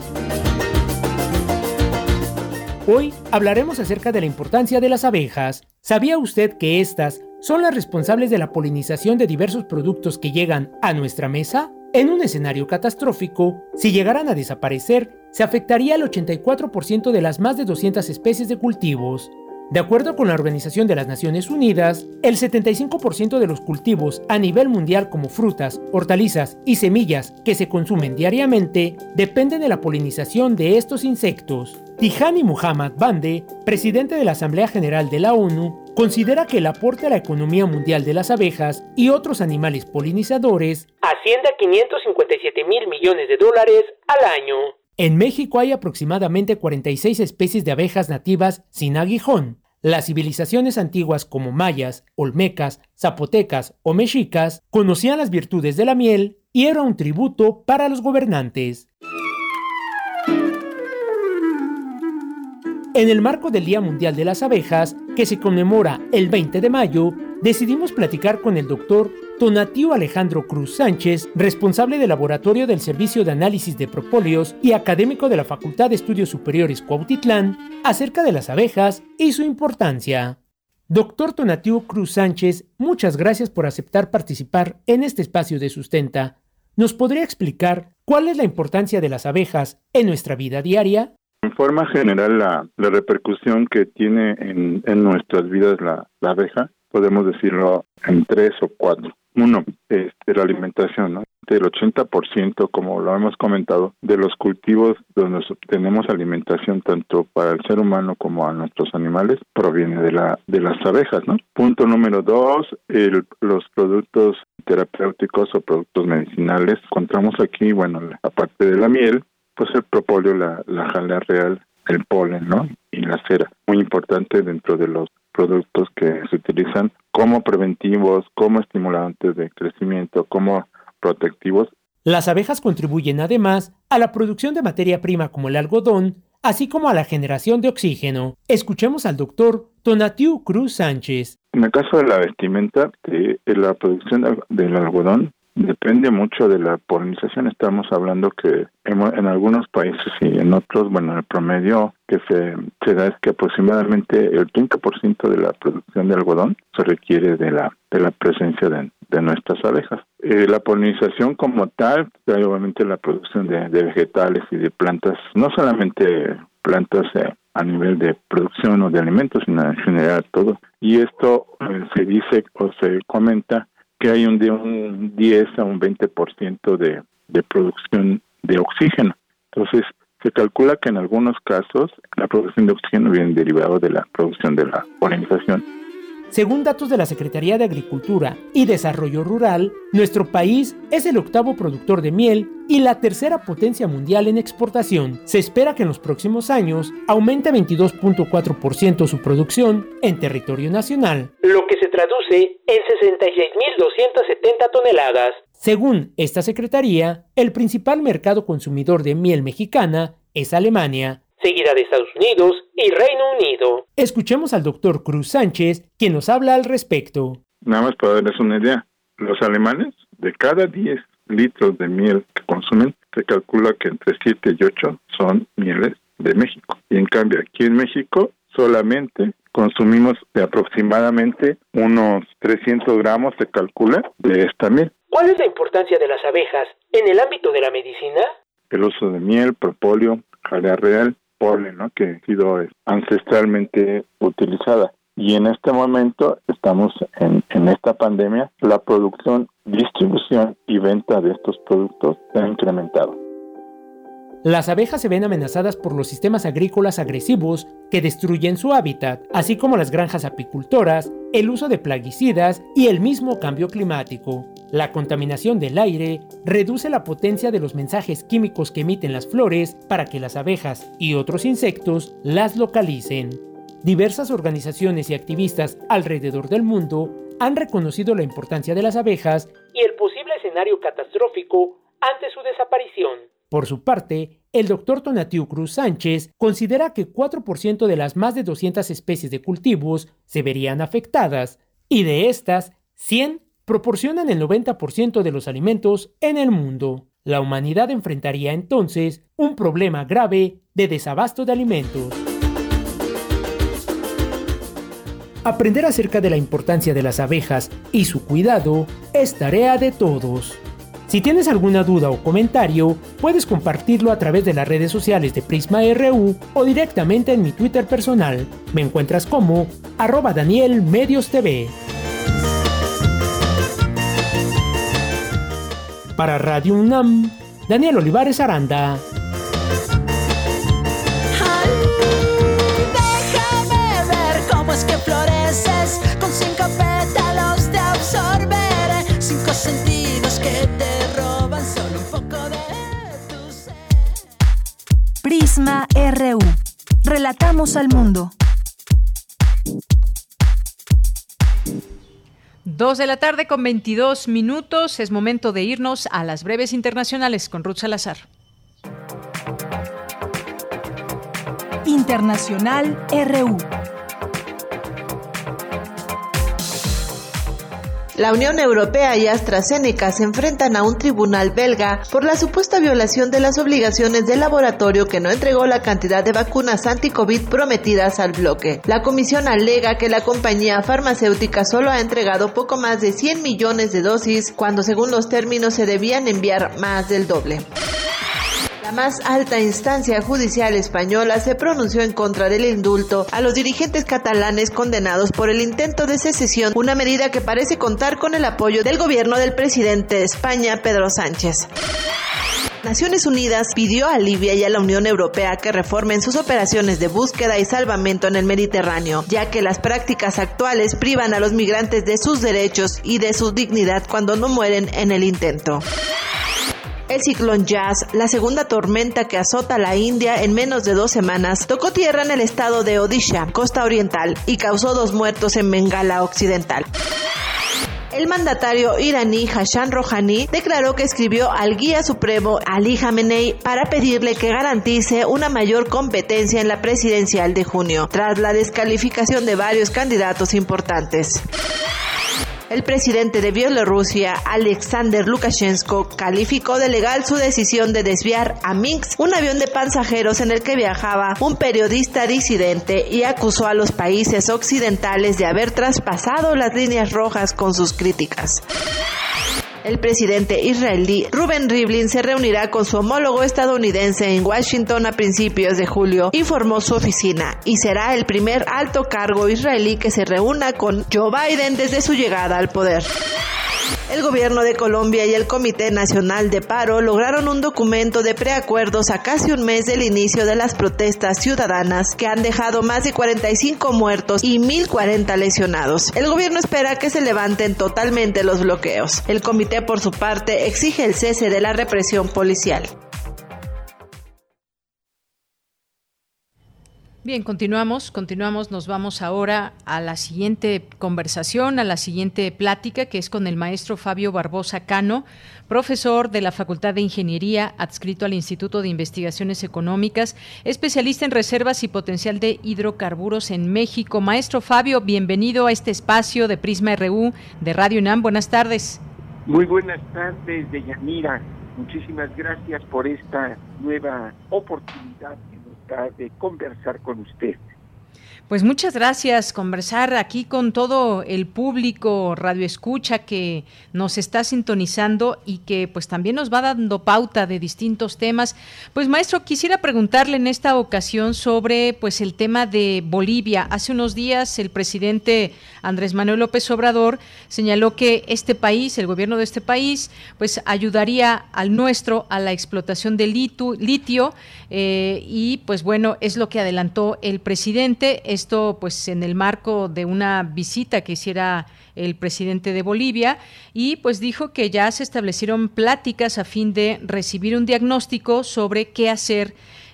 Hoy hablaremos acerca de la importancia de las abejas. ¿Sabía usted que estas son las responsables de la polinización de diversos productos que llegan a nuestra mesa? En un escenario catastrófico, si llegaran a desaparecer, se afectaría al 84% de las más de 200 especies de cultivos. De acuerdo con la Organización de las Naciones Unidas, el 75% de los cultivos a nivel mundial como frutas, hortalizas y semillas que se consumen diariamente dependen de la polinización de estos insectos. Tihani Muhammad Bande, presidente de la Asamblea General de la ONU, considera que el aporte a la economía mundial de las abejas y otros animales polinizadores asciende a 557 mil millones de dólares al año. En México hay aproximadamente 46 especies de abejas nativas sin aguijón, las civilizaciones antiguas como mayas, olmecas, zapotecas o mexicas conocían las virtudes de la miel y era un tributo para los gobernantes. En el marco del Día Mundial de las Abejas, que se conmemora el 20 de mayo, decidimos platicar con el doctor Tonatiu Alejandro Cruz Sánchez, responsable del Laboratorio del Servicio de Análisis de Propóleos y académico de la Facultad de Estudios Superiores Cuautitlán, acerca de las abejas y su importancia. Doctor Tonatiu Cruz Sánchez, muchas gracias por aceptar participar en este espacio de sustenta. ¿Nos podría explicar cuál es la importancia de las abejas en nuestra vida diaria? En forma general, la, repercusión que tiene en, nuestras vidas la abeja podemos decirlo en tres o cuatro. Uno, este, la alimentación, ¿no? El 80%, como lo hemos comentado, de los cultivos donde obtenemos alimentación tanto para el ser humano como a nuestros animales proviene de la de las abejas, ¿no? Punto número dos, el, los productos terapéuticos o productos medicinales. Encontramos aquí, bueno, aparte de la miel, pues el propóleo, la, la jalea real, el polen, ¿no? Y la cera, muy importante dentro de los productos que se utilizan como preventivos, como estimulantes de crecimiento, como protectivos. Las abejas contribuyen además a la producción de materia prima como el algodón, así como a la generación de oxígeno. Escuchemos al doctor Tonatiu Cruz Sánchez. En el caso de la vestimenta, de la producción del algodón depende mucho de la polinización. Estamos hablando que en, algunos países y en otros, bueno, el promedio que se, se da es que aproximadamente el 30% de la producción de algodón se requiere de la, de la presencia de, de nuestras abejas. Eh, la polinización como tal, obviamente la producción de, vegetales y de plantas, no solamente plantas eh, a nivel de producción o de alimentos, sino en general todo. Y esto eh, se dice o se comenta que hay un de un 10 a un 20% de, de producción de oxígeno. Entonces, se calcula que en algunos casos la producción de oxígeno viene derivado de la producción de la polinización según datos de la Secretaría de Agricultura y Desarrollo Rural, nuestro país es el octavo productor de miel y la tercera potencia mundial en exportación. Se espera que en los próximos años aumente 22.4% su producción en territorio nacional, lo que se traduce en 66.270 toneladas. Según esta secretaría, el principal mercado consumidor de miel mexicana es Alemania, seguida de Estados Unidos y Reino Unido. Escuchemos al doctor Cruz Sánchez, quien nos habla al respecto. Nada más para darles una idea, los alemanes, de cada 10 litros de miel que consumen, se calcula que entre 7 y 8 son mieles de México. Y en cambio, aquí en México solamente consumimos de aproximadamente unos 300 gramos, se calcula, de esta miel. ¿Cuál es la importancia de las abejas en el ámbito de la medicina? El uso de miel, propóleo, jalea real que ha sido ancestralmente utilizada. Y en este momento estamos en, en esta pandemia, la producción, distribución y venta de estos productos se ha incrementado. Las abejas se ven amenazadas por los sistemas agrícolas agresivos que destruyen su hábitat, así como las granjas apicultoras, el uso de plaguicidas y el mismo cambio climático. La contaminación del aire reduce la potencia de los mensajes químicos que emiten las flores para que las abejas y otros insectos las localicen. Diversas organizaciones y activistas alrededor del mundo han reconocido la importancia de las abejas y el posible escenario catastrófico ante su desaparición. Por su parte, el doctor Tonatiu Cruz Sánchez considera que 4% de las más de 200 especies de cultivos se verían afectadas, y de estas, 100 proporcionan el 90% de los alimentos en el mundo. La humanidad enfrentaría entonces un problema grave de desabasto de alimentos. Aprender acerca de la importancia de las abejas y su cuidado es tarea de todos. Si tienes alguna duda o comentario, puedes compartirlo a través de las redes sociales de Prisma RU o directamente en mi Twitter personal. Me encuentras como arroba Daniel Medios TV. Para Radio UNAM, Daniel Olivares Aranda. déjame ver cómo es que floreces con cinco pétalos de absorber, cinco sentidos que te Prisma RU. Relatamos al mundo. Dos de la tarde con 22 minutos. Es momento de irnos a las breves internacionales con Ruth Salazar. Internacional RU. La Unión Europea y AstraZeneca se enfrentan a un tribunal belga por la supuesta violación de las obligaciones del laboratorio que no entregó la cantidad de vacunas anti-COVID prometidas al bloque. La comisión alega que la compañía farmacéutica solo ha entregado poco más de 100 millones de dosis cuando según los términos se debían enviar más del doble. La más alta instancia judicial española se pronunció en contra del indulto a los dirigentes catalanes condenados por el intento de secesión, una medida que parece contar con el apoyo del gobierno del presidente de España, Pedro Sánchez. Naciones Unidas pidió a Libia y a la Unión Europea que reformen sus operaciones de búsqueda y salvamento en el Mediterráneo, ya que las prácticas actuales privan a los migrantes de sus derechos y de su dignidad cuando no mueren en el intento. El ciclón Jazz, la segunda tormenta que azota la India en menos de dos semanas, tocó tierra en el estado de Odisha, costa oriental, y causó dos muertos en Bengala Occidental. El mandatario iraní Hassan Rouhani declaró que escribió al guía supremo Ali Khamenei para pedirle que garantice una mayor competencia en la presidencial de junio, tras la descalificación de varios candidatos importantes. El presidente de Bielorrusia, Alexander Lukashenko, calificó de legal su decisión de desviar a Minsk, un avión de pasajeros en el que viajaba un periodista disidente, y acusó a los países occidentales de haber traspasado las líneas rojas con sus críticas. El presidente israelí Ruben Rivlin se reunirá con su homólogo estadounidense en Washington a principios de julio, informó su oficina, y será el primer alto cargo israelí que se reúna con Joe Biden desde su llegada al poder. El gobierno de Colombia y el Comité Nacional de Paro lograron un documento de preacuerdos a casi un mes del inicio de las protestas ciudadanas que han dejado más de 45 muertos y 1.040 lesionados. El gobierno espera que se levanten totalmente los bloqueos. El comité, por su parte, exige el cese de la represión policial. Bien, continuamos, continuamos, nos vamos ahora a la siguiente conversación, a la siguiente plática, que es con el maestro Fabio Barbosa Cano, profesor de la Facultad de Ingeniería, adscrito al Instituto de Investigaciones Económicas, especialista en reservas y potencial de hidrocarburos en México. Maestro Fabio, bienvenido a este espacio de Prisma RU de Radio UNAM. Buenas tardes. Muy buenas tardes, Deyanira. Muchísimas gracias por esta nueva oportunidad conversar con usted. Pues muchas gracias, conversar aquí con todo el público Radio Escucha que nos está sintonizando y que pues también nos va dando pauta de distintos temas. Pues maestro, quisiera preguntarle en esta ocasión sobre pues el tema de Bolivia. Hace unos días el presidente Andrés Manuel López Obrador señaló que este país, el gobierno de este país, pues ayudaría al nuestro a la explotación de litio eh, y pues bueno, es lo que adelantó el presidente esto pues en el marco de una visita que hiciera el presidente de Bolivia y pues dijo que ya se establecieron pláticas a fin de recibir un diagnóstico sobre qué hacer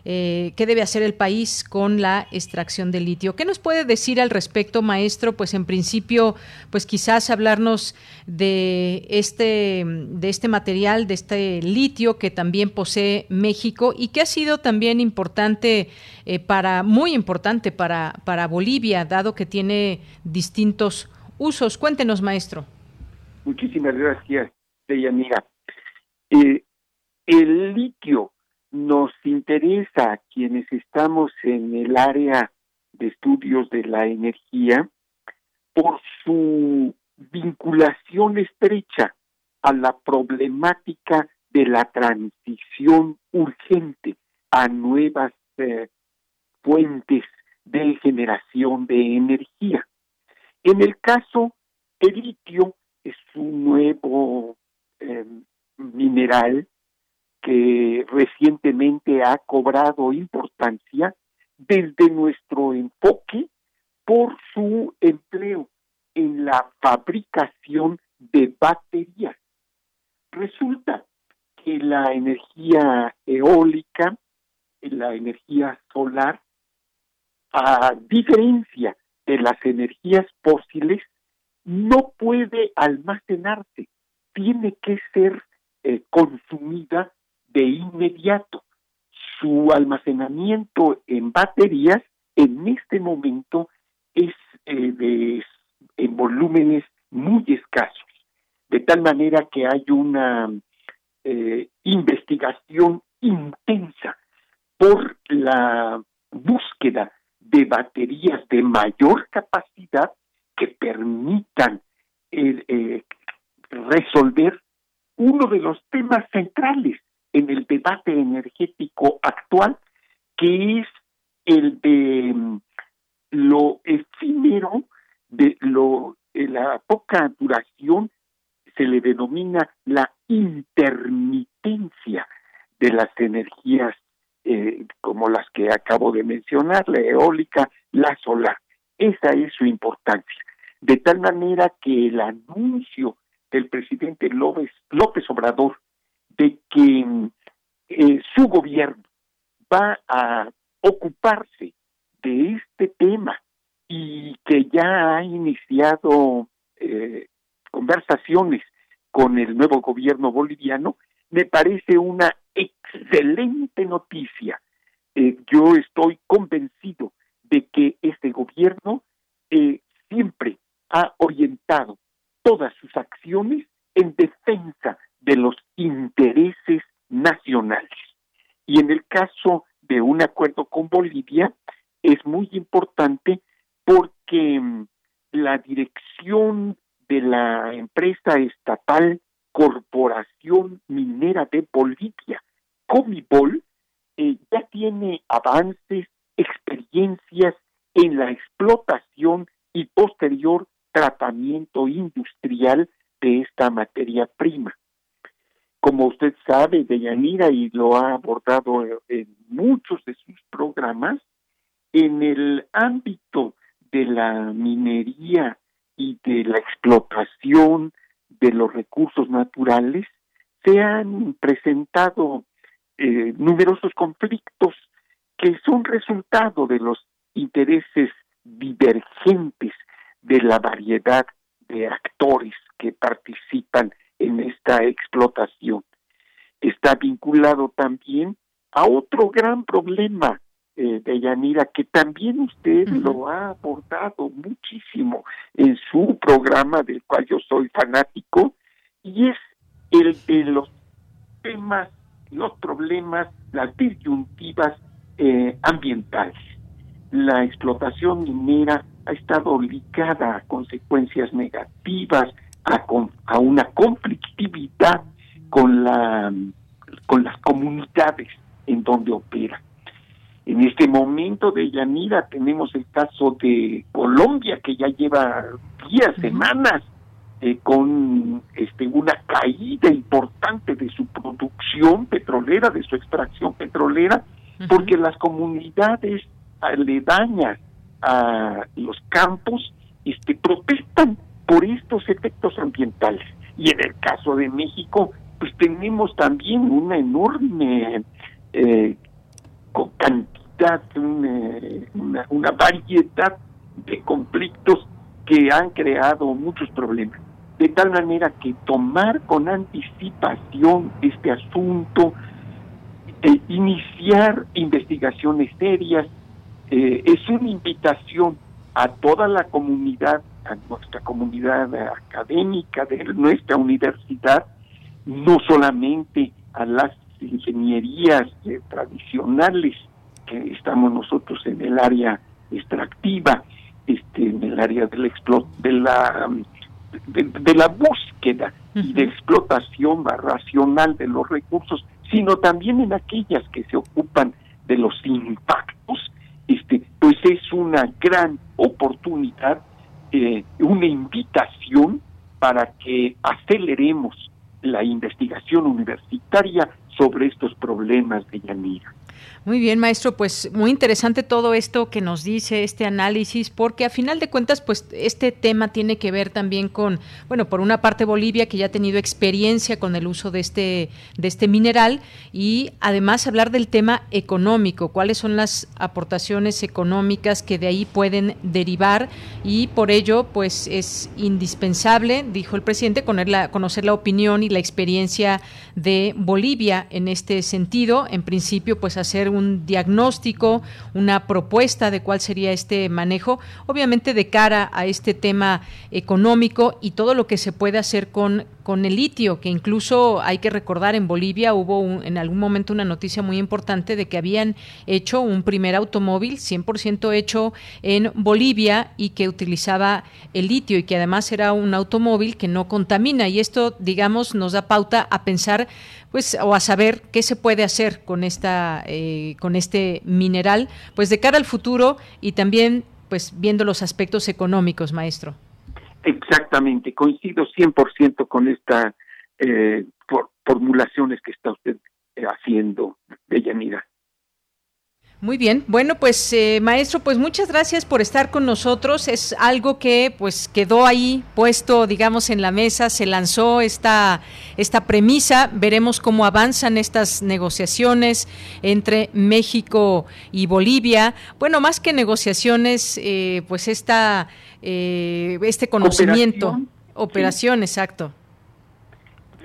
eh, qué debe hacer el país con la extracción de litio. ¿Qué nos puede decir al respecto, maestro? Pues en principio, pues quizás hablarnos de este, de este material, de este litio que también posee México y que ha sido también importante eh, para, muy importante para, para Bolivia, dado que tiene distintos usos. Cuéntenos, maestro. Muchísimas gracias, Deyanira. Eh, el litio nos interesa a quienes estamos en el área de estudios de la energía por su vinculación estrecha a la problemática de la transición urgente a nuevas eh, fuentes de generación de energía. En el caso, el litio es un nuevo eh, mineral que recientemente ha cobrado importancia desde nuestro enfoque por su empleo en la fabricación de baterías. Resulta que la energía eólica, la energía solar, a diferencia de las energías fósiles, no puede almacenarse, tiene que ser eh, consumida de inmediato. Su almacenamiento en baterías en este momento es eh, de, en volúmenes muy escasos, de tal manera que hay una eh, investigación intensa por la búsqueda de baterías de mayor capacidad que permitan eh, resolver uno de los temas centrales en el debate energético actual, que es el de mm, lo efímero, de lo la poca duración, se le denomina la intermitencia de las energías eh, como las que acabo de mencionar, la eólica, la solar. Esa es su importancia. De tal manera que el anuncio del presidente López, López Obrador de que eh, su gobierno va a ocuparse de este tema y que ya ha iniciado eh, conversaciones con el nuevo gobierno boliviano, me parece una excelente noticia. Eh, yo estoy convencido de que este gobierno siempre ha orientado todas de los intereses nacionales. Y en el caso de un acuerdo con Bolivia, es muy importante porque mm, la dirección de la empresa estatal Corporación Minera de Bolivia, Comibol, eh, ya tiene avances, experiencias en la explotación y posterior tratamiento industrial de esta materia prima. Como usted sabe, Deyanira, y lo ha abordado en muchos de sus programas, en el ámbito de la minería y de la explotación de los recursos naturales, se han presentado eh, numerosos conflictos que son resultado de los intereses divergentes de la variedad de actores que participan en esta explotación. Está vinculado también a otro gran problema eh, de Yanira, que también usted lo ha abordado muchísimo en su programa del cual yo soy fanático, y es el de los temas, los problemas, las disyuntivas eh, ambientales. La explotación minera ha estado ligada a consecuencias negativas, a, a una conflictividad con, la, con las comunidades en donde opera. En este momento de Yanira tenemos el caso de Colombia que ya lleva días, semanas eh, con este una caída importante de su producción petrolera, de su extracción petrolera, porque las comunidades aledañas a los campos este, protestan por estos efectos ambientales. Y en el caso de México, pues tenemos también una enorme eh, cantidad, una, una variedad de conflictos que han creado muchos problemas. De tal manera que tomar con anticipación este asunto, e iniciar investigaciones serias, eh, es una invitación a toda la comunidad, a nuestra comunidad académica de nuestra universidad, no solamente a las ingenierías eh, tradicionales que estamos nosotros en el área extractiva, este, en el área del de la de, la búsqueda y de explotación racional de los recursos, sino también en aquellas que se ocupan de los impactos este, pues es una gran oportunidad, eh, una invitación para que aceleremos la investigación universitaria sobre estos problemas de Yanira. Muy bien, maestro, pues muy interesante todo esto que nos dice este análisis, porque a final de cuentas, pues este tema tiene que ver también con, bueno, por una parte Bolivia que ya ha tenido experiencia con el uso de este de este mineral y además hablar del tema económico, cuáles son las aportaciones económicas que de ahí pueden derivar y por ello, pues es indispensable, dijo el presidente, conocer la, conocer la opinión y la experiencia de Bolivia en este sentido. En principio, pues hacer un diagnóstico, una propuesta de cuál sería este manejo, obviamente de cara a este tema económico y todo lo que se puede hacer con, con el litio, que incluso hay que recordar en Bolivia hubo en algún momento una noticia muy importante de que habían hecho un primer automóvil 100% hecho en Bolivia y que utilizaba el litio y que además era un automóvil que no contamina. Y esto digamos nos da pauta a pensar pues o a saber qué se puede hacer con esta eh, con este mineral pues de cara al futuro y también pues viendo los aspectos económicos maestro exactamente coincido 100% con esta eh, formulaciones que está usted eh, haciendo Deyanira muy bien, bueno pues eh, maestro, pues muchas gracias por estar con nosotros. Es algo que pues quedó ahí puesto, digamos, en la mesa, se lanzó esta esta premisa. Veremos cómo avanzan estas negociaciones entre México y Bolivia. Bueno, más que negociaciones, eh, pues esta eh, este conocimiento, operación, exacto.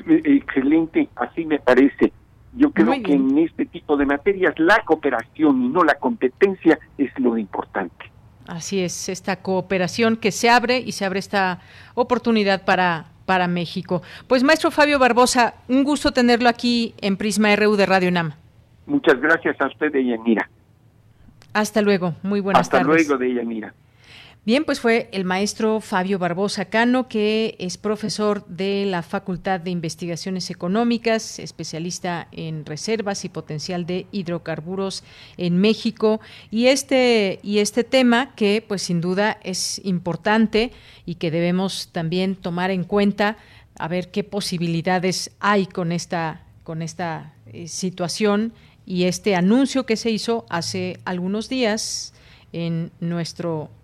Excelente, así me parece. Yo creo que en este tipo de materias la cooperación y no la competencia es lo importante. Así es, esta cooperación que se abre y se abre esta oportunidad para, para México. Pues maestro Fabio Barbosa, un gusto tenerlo aquí en Prisma RU de Radio UNAM. Muchas gracias a usted, Yanira. Hasta luego, muy buenas Hasta tardes. luego, de ella, mira. Bien, pues fue el maestro Fabio Barbosa Cano, que es profesor de la Facultad de Investigaciones Económicas, especialista en reservas y potencial de hidrocarburos en México. Y este, y este tema que, pues sin duda, es importante y que debemos también tomar en cuenta, a ver qué posibilidades hay con esta, con esta eh, situación y este anuncio que se hizo hace algunos días en nuestro.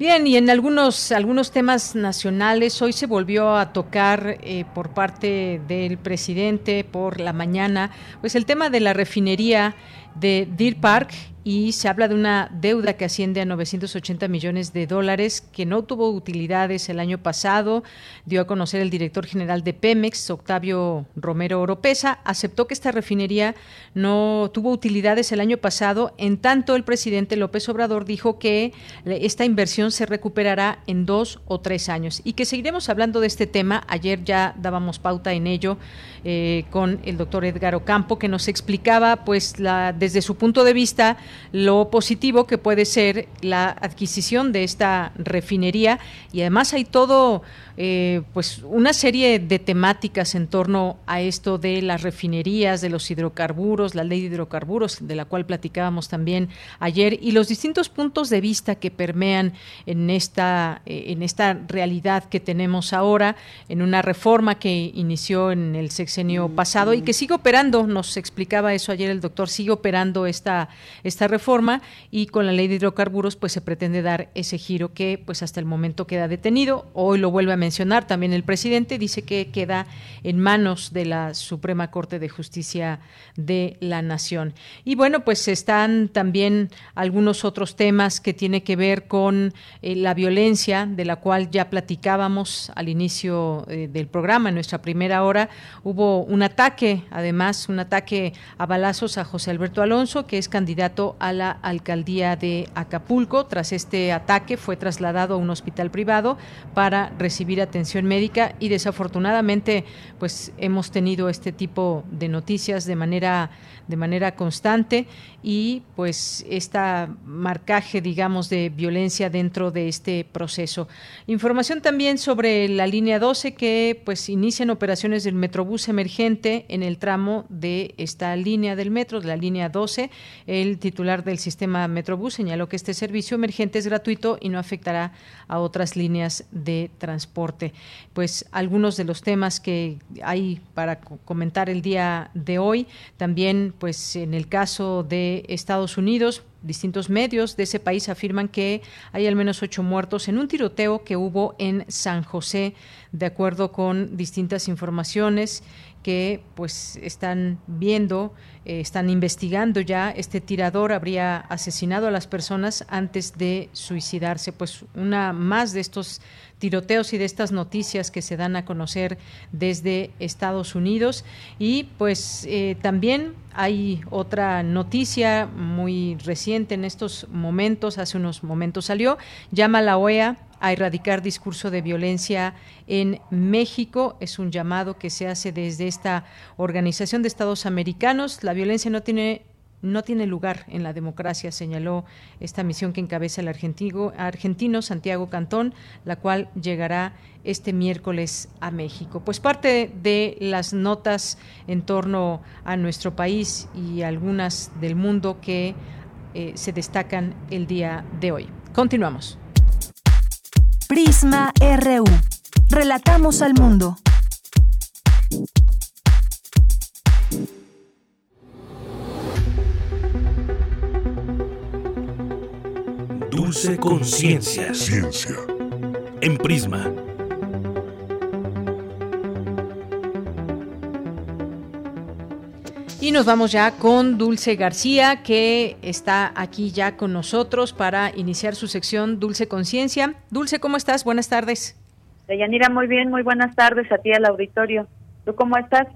Bien, y en algunos, algunos temas nacionales, hoy se volvió a tocar eh, por parte del presidente por la mañana, pues el tema de la refinería de Deer Park y se habla de una deuda que asciende a 980 millones de dólares que no tuvo utilidades el año pasado. Dio a conocer el director general de Pemex, Octavio Romero Oropesa, aceptó que esta refinería no tuvo utilidades el año pasado, en tanto el presidente López Obrador dijo que esta inversión se recuperará en dos o tres años y que seguiremos hablando de este tema. Ayer ya dábamos pauta en ello eh, con el doctor Edgar Ocampo, que nos explicaba, pues, la, desde su punto de vista, lo positivo que puede ser la adquisición de esta refinería. Y además hay todo eh, pues una serie de temáticas en torno a esto de las refinerías, de los hidrocarburos, la ley de hidrocarburos, de la cual platicábamos también ayer, y los distintos puntos de vista que permean en esta, eh, en esta realidad que tenemos ahora, en una reforma que inició en el sexenio pasado y que sigue operando, nos explicaba eso ayer el doctor, sigue operando esta, esta reforma y con la ley de hidrocarburos pues se pretende dar ese giro que pues hasta el momento queda detenido, hoy lo vuelve a mencionar también el presidente, dice que queda en manos de la Suprema Corte de Justicia de la Nación. Y bueno, pues están también algunos otros temas que tiene que ver con eh, la violencia, de la cual ya platicábamos al inicio eh, del programa, en nuestra primera hora. Hubo un ataque, además, un ataque a balazos a José Alberto Alonso, que es candidato a la alcaldía de Acapulco. Tras este ataque fue trasladado a un hospital privado para recibir atención médica y desafortunadamente pues hemos tenido este tipo de noticias de manera de manera constante y pues esta marcaje digamos de violencia dentro de este proceso. Información también sobre la línea 12 que pues inician operaciones del Metrobús emergente en el tramo de esta línea del metro, de la línea 12. El titular del sistema Metrobús señaló que este servicio emergente es gratuito y no afectará a otras líneas de transporte. Pues algunos de los temas que hay para comentar el día de hoy, también pues en el caso de Estados Unidos, distintos medios de ese país afirman que hay al menos ocho muertos en un tiroteo que hubo en San José, de acuerdo con distintas informaciones que pues están viendo, eh, están investigando ya. Este tirador habría asesinado a las personas antes de suicidarse. Pues una más de estos tiroteos y de estas noticias que se dan a conocer desde Estados Unidos. Y pues eh, también hay otra noticia muy reciente en estos momentos, hace unos momentos salió, llama la OEA a erradicar discurso de violencia en México. Es un llamado que se hace desde esta Organización de Estados Americanos. La violencia no tiene no tiene lugar en la democracia, señaló esta misión que encabeza el argentino, argentino Santiago Cantón, la cual llegará este miércoles a México. Pues parte de las notas en torno a nuestro país y algunas del mundo que eh, se destacan el día de hoy. Continuamos. Prisma RU. Relatamos al mundo. Dulce Conciencia. Ciencia. En Prisma. Y nos vamos ya con Dulce García, que está aquí ya con nosotros para iniciar su sección Dulce Conciencia. Dulce, ¿cómo estás? Buenas tardes. Deyanira, muy bien, muy buenas tardes a ti al auditorio. ¿Tú cómo estás?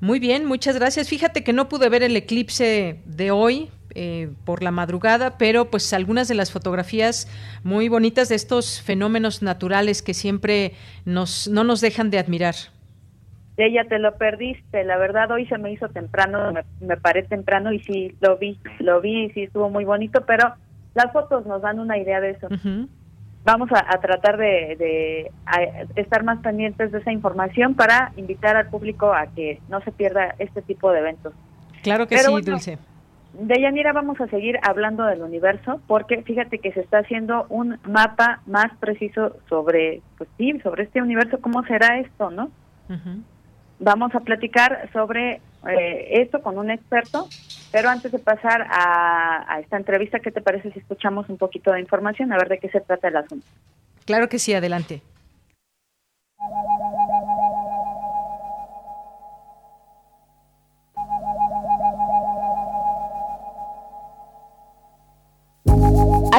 Muy bien, muchas gracias. Fíjate que no pude ver el eclipse de hoy, eh, por la madrugada, pero pues algunas de las fotografías muy bonitas de estos fenómenos naturales que siempre nos, no nos dejan de admirar. Ella te lo perdiste, la verdad hoy se me hizo temprano, me, paré temprano y sí lo vi, lo vi y sí estuvo muy bonito, pero las fotos nos dan una idea de eso. Vamos a, tratar de, estar más pendientes de esa información para invitar al público a que no se pierda este tipo de eventos. Claro que sí, Dulce. De Yanira vamos a seguir hablando del universo porque fíjate que se está haciendo un mapa más preciso sobre, pues sí, sobre este universo, cómo será esto, ¿no? Vamos a platicar sobre eh, esto con un experto, pero antes de pasar a, a esta entrevista, ¿qué te parece si escuchamos un poquito de información a ver de qué se trata el asunto? Claro que sí, adelante.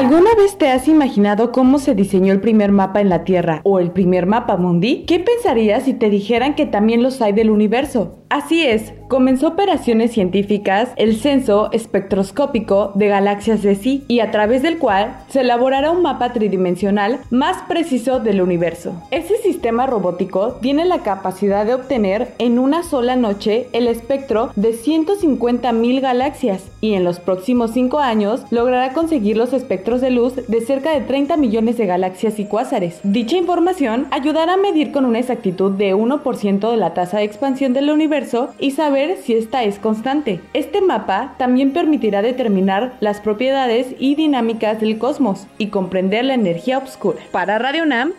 ¿Alguna vez te has imaginado cómo se diseñó el primer mapa en la Tierra o el primer mapa mundi? ¿Qué pensarías si te dijeran que también los hay del universo? Así es, comenzó operaciones científicas el censo espectroscópico de galaxias de sí y a través del cual se elaborará un mapa tridimensional más preciso del universo. Ese sistema robótico tiene la capacidad de obtener en una sola noche el espectro de 150.000 galaxias y en los próximos 5 años logrará conseguir los espectros de luz de cerca de 30 millones de galaxias y cuásares. Dicha información ayudará a medir con una exactitud de 1% de la tasa de expansión del universo y saber si esta es constante. Este mapa también permitirá determinar las propiedades y dinámicas del cosmos y comprender la energía oscura. Para Radio NAM,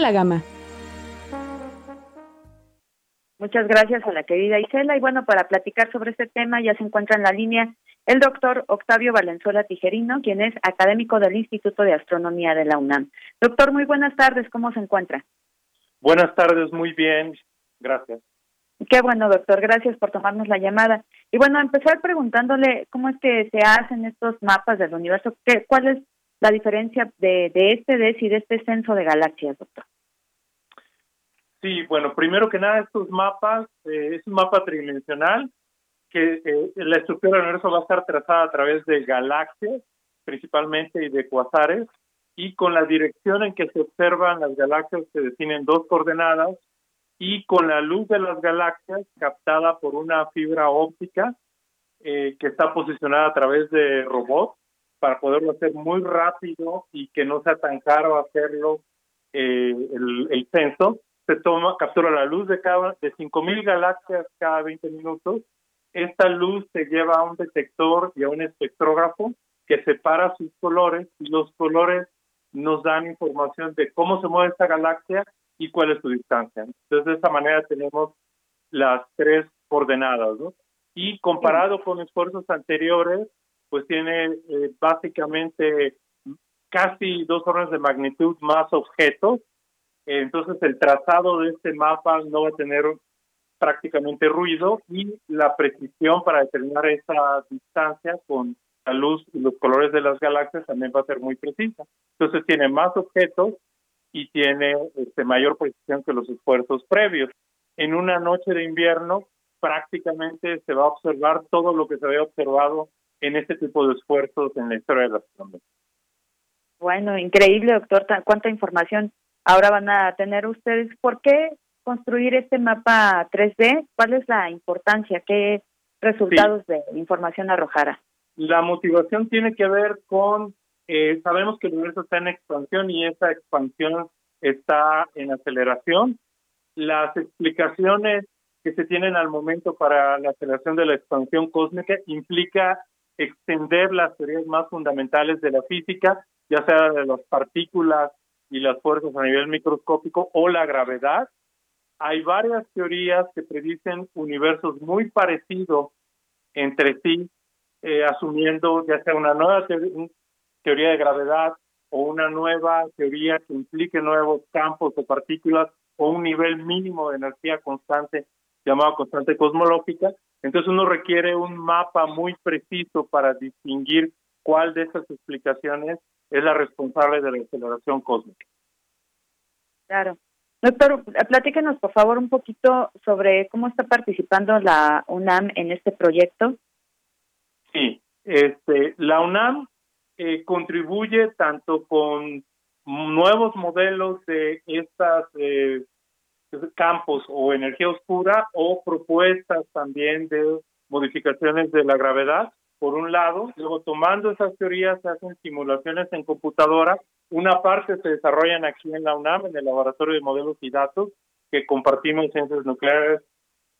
la Gama. Muchas gracias a la querida Isela. Y bueno, para platicar sobre este tema ya se encuentra en la línea el doctor Octavio Valenzuela Tijerino, quien es académico del Instituto de Astronomía de la UNAM. Doctor, muy buenas tardes. ¿Cómo se encuentra? Buenas tardes, muy bien. Gracias. Qué bueno, doctor. Gracias por tomarnos la llamada. Y bueno, empezar preguntándole cómo es que se hacen estos mapas del universo. ¿Qué, ¿Cuál es la diferencia de, de este DES y de este censo de galaxias, doctor? Sí, bueno, primero que nada, estos mapas, eh, es un mapa tridimensional que eh, la estructura del universo va a estar trazada a través de galaxias, principalmente, y de cuasares, y con la dirección en que se observan las galaxias se definen dos coordenadas, y con la luz de las galaxias captada por una fibra óptica eh, que está posicionada a través de robots para poderlo hacer muy rápido y que no sea tan caro hacerlo eh, el, el, censo. Se toma, captura la luz de cada de 5000 galaxias cada 20 minutos. Esta luz se lleva a un detector y a un espectrógrafo que separa sus colores y los colores nos dan información de cómo se mueve esta galaxia y cuál es su distancia. Entonces, de esta manera tenemos las tres coordenadas, ¿no? Y comparado con esfuerzos anteriores, pues tiene eh, básicamente casi dos órdenes de magnitud más objetos. entonces, el trazado de este mapa no va a tener prácticamente ruido y la precisión para determinar esa distancia con la luz y los colores de las galaxias también va a ser muy precisa. Entonces tiene más objetos y tiene este, mayor precisión que los esfuerzos previos. En una noche de invierno prácticamente se va a observar todo lo que se había observado en este tipo de esfuerzos en la historia de la astronomía. Bueno, increíble, doctor. Cuánta información ahora van a tener ustedes. ¿Por qué construir este mapa 3D? ¿Cuál es la importancia? ¿Qué resultados de información arrojará? La motivación tiene que ver con eh, sabemos que el universo está en expansión y esa expansión está en aceleración. Las explicaciones que se tienen al momento para la aceleración de la expansión cósmica implica extender las teorías más fundamentales de la física, ya sea de las partículas y las fuerzas a nivel microscópico o la gravedad. Hay varias teorías que predicen universos muy parecidos entre sí, eh, asumiendo ya sea una nueva teoría de gravedad o una nueva teoría que implique nuevos campos de partículas o un nivel mínimo de energía constante llamado constante cosmológica. Entonces uno requiere un mapa muy preciso para distinguir cuál de esas explicaciones es la responsable de la aceleración cósmica. Claro. Doctor, platíquenos por favor un poquito sobre cómo está participando la UNAM en este proyecto. Sí, este, la UNAM eh, contribuye tanto con nuevos modelos de estas eh, campos o energía oscura o propuestas también de modificaciones de la gravedad, por un lado, luego tomando esas teorías se hacen simulaciones en computadora, una parte se desarrollan aquí en la UNAM, en el Laboratorio de Modelos y Datos, que compartimos ciencias nucleares,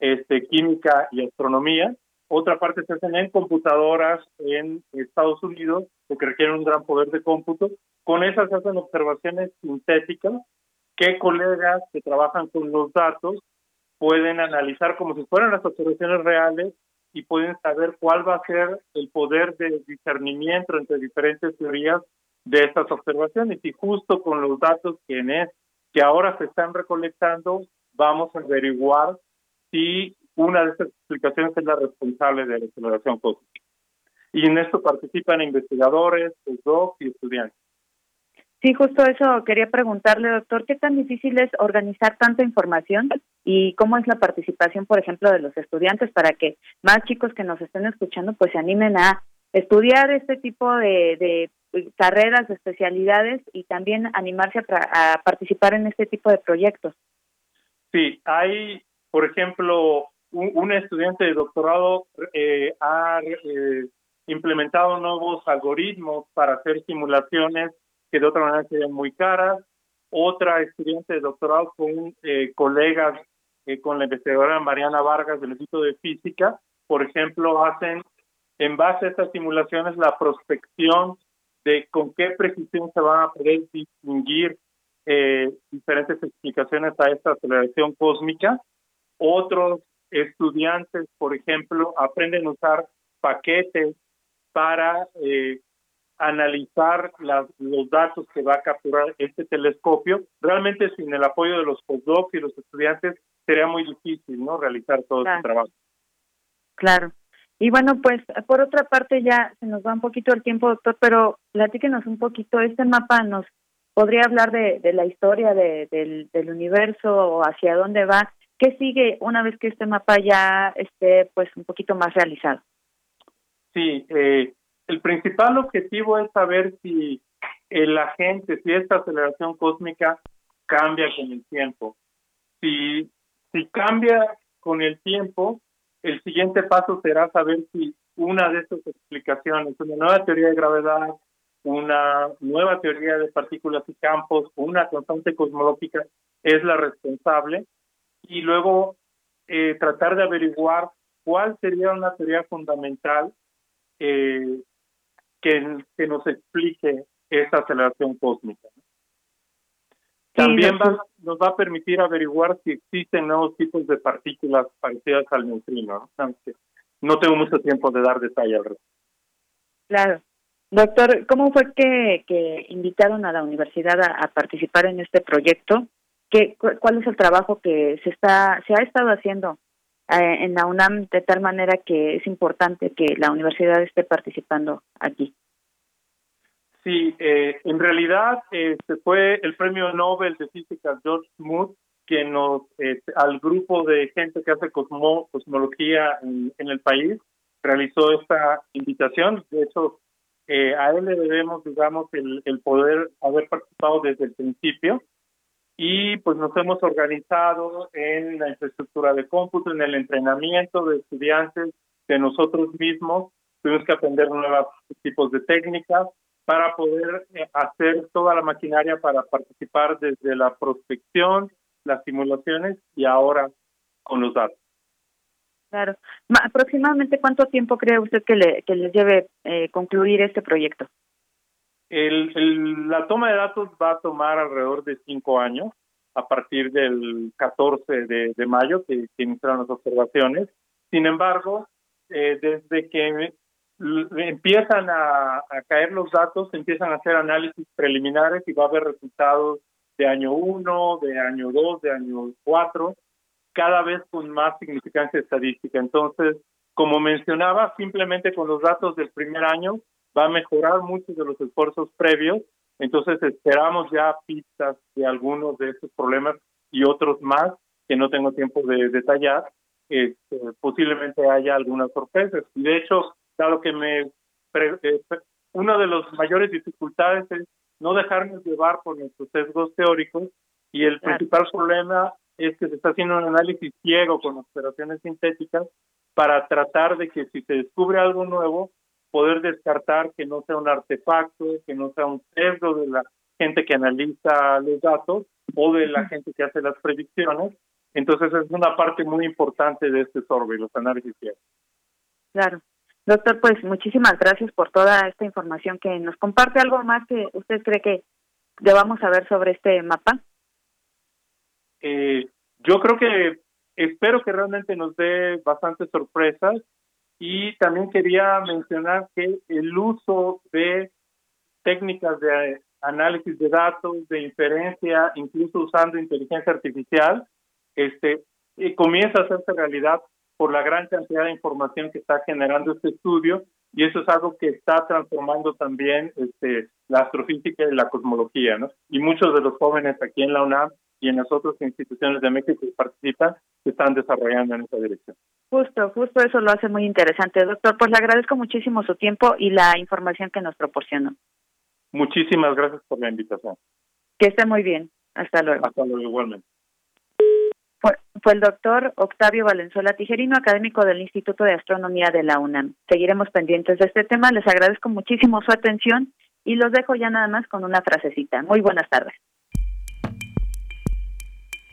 este, química y astronomía, otra parte se hacen en computadoras en Estados Unidos, que requieren un gran poder de cómputo. Con esas se hacen observaciones sintéticas que colegas que trabajan con los datos pueden analizar como si fueran las observaciones reales y pueden saber cuál va a ser el poder de discernimiento entre diferentes teorías de estas observaciones y justo con los datos que, en es, que ahora se están recolectando vamos a averiguar si una de estas explicaciones es la responsable de la aceleración cósmica. Y en esto participan investigadores, postdocs y estudiantes. Sí, justo eso quería preguntarle, doctor, ¿qué tan difícil es organizar tanta información y cómo es la participación, por ejemplo, de los estudiantes para que más chicos que nos estén escuchando pues se animen a estudiar este tipo de, carreras, de especialidades y también animarse a, participar en este tipo de proyectos? Sí, hay, por ejemplo, un, estudiante de doctorado eh, ha eh, implementado nuevos algoritmos para hacer simulaciones que de otra manera serían muy caras. Otra estudiante de doctorado con eh, colegas, eh, con la investigadora Mariana Vargas del Instituto de Física, por ejemplo, hacen en base a estas simulaciones la prospección de con qué precisión se van a poder distinguir eh, diferentes explicaciones a esta aceleración cósmica. Otros estudiantes, por ejemplo, aprenden a usar paquetes para eh, analizar los datos que va a capturar este telescopio. Realmente sin el apoyo de los postdocs y los estudiantes sería muy difícil no realizar todo este trabajo. Claro. Y bueno, pues por otra parte ya se nos va un poquito el tiempo, doctor, pero platíquenos un poquito, este mapa nos podría hablar de, la historia del, del universo o hacia dónde va. ¿Qué sigue una vez que este mapa ya esté pues un poquito más realizado? Sí, eh, el principal objetivo es saber si el agente, si esta aceleración cósmica cambia con el tiempo. Si, si cambia con el tiempo, el siguiente paso será saber si una de estas explicaciones, una nueva teoría de gravedad, una nueva teoría de partículas y campos, una constante cosmológica es la responsable y luego eh, tratar de averiguar cuál sería una teoría fundamental eh, que, que, nos explique esta aceleración cósmica. También nos va a permitir averiguar si existen nuevos tipos de partículas parecidas al neutrino. ¿no? no tengo mucho tiempo de dar detalle al respecto. Claro. Doctor, ¿cómo fue que, que invitaron a la universidad a participar en este proyecto? ¿Qué, ¿Cuál es el trabajo que se está se ha estado haciendo eh, en la UNAM de tal manera que es importante que la universidad esté participando aquí? Sí, eh, en realidad este fue el premio Nobel de Física George Smoot quien nos, este, al grupo de gente que hace cosmo, cosmología en, el país, realizó esta invitación. De hecho, eh, a él le debemos, digamos, el, el poder haber participado desde el principio y pues nos hemos organizado en la infraestructura de cómputo, en el entrenamiento de estudiantes, de nosotros mismos, tuvimos que aprender nuevos tipos de técnicas para poder eh, hacer toda la maquinaria para participar desde la prospección, las simulaciones y ahora con los datos. Claro. ¿Aproximadamente cuánto tiempo cree usted que, le, que les lleve eh, concluir este proyecto? El, la toma de datos va a tomar alrededor de cinco años a partir del 14 de, mayo que, iniciaron las observaciones. Sin embargo, eh, desde que empiezan a, caer los datos, empiezan a hacer análisis preliminares y va a haber resultados de año 1, de año 2, de año 4, cada vez con más significancia estadística. Entonces, como mencionaba, simplemente con los datos del primer año va a mejorar muchos de los esfuerzos previos. Entonces esperamos ya pistas de algunos de estos problemas y otros más que no tengo tiempo de detallar, este, posiblemente haya algunas sorpresas. Y de hecho, dado que me eh, una de las mayores dificultades es no dejarnos llevar por nuestros sesgos teóricos y el principal problema es que se está haciendo un análisis ciego con operaciones sintéticas para tratar de que si se descubre algo nuevo, poder descartar que no sea un artefacto, que no sea un sesgo de la gente que analiza los datos o de la gente que hace las predicciones. Entonces es una parte muy importante de este survey, los análisis. Claro. Doctor, pues muchísimas gracias por toda esta información que nos comparte. ¿Algo más que usted cree que debamos saber sobre este mapa? Eh, yo creo que espero que realmente nos dé bastantes sorpresas y también quería mencionar que el uso de técnicas de análisis de datos, de inferencia, incluso usando inteligencia artificial, este, comienza a hacerse realidad por la gran cantidad de información que está generando este estudio y eso es algo que está transformando también este, la astrofísica y la cosmología, ¿no? Y muchos de los jóvenes aquí en la UNAM y en las otras instituciones de México que participan se están desarrollando en esa dirección. Justo, justo eso lo hace muy interesante, doctor. Pues le agradezco muchísimo su tiempo y la información que nos proporcionó. Muchísimas gracias por la invitación. Que esté muy bien. Hasta luego. Hasta luego, igualmente. Fue, el doctor Octavio Valenzuela Tijerino, académico del Instituto de Astronomía de la UNAM. Seguiremos pendientes de este tema. Les agradezco muchísimo su atención y los dejo ya nada más con una frasecita. Muy buenas tardes.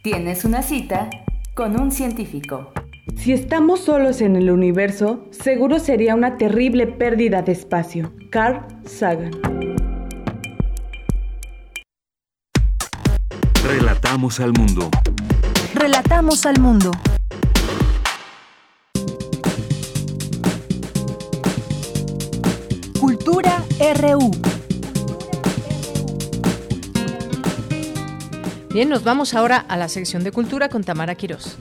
Tienes una cita con un científico. Si estamos solos en el universo, seguro sería una terrible pérdida de espacio. Carl Sagan. Relatamos al mundo. Relatamos al mundo. Cultura RU. Bien, nos vamos ahora a la sección de cultura con Tamara Quirós.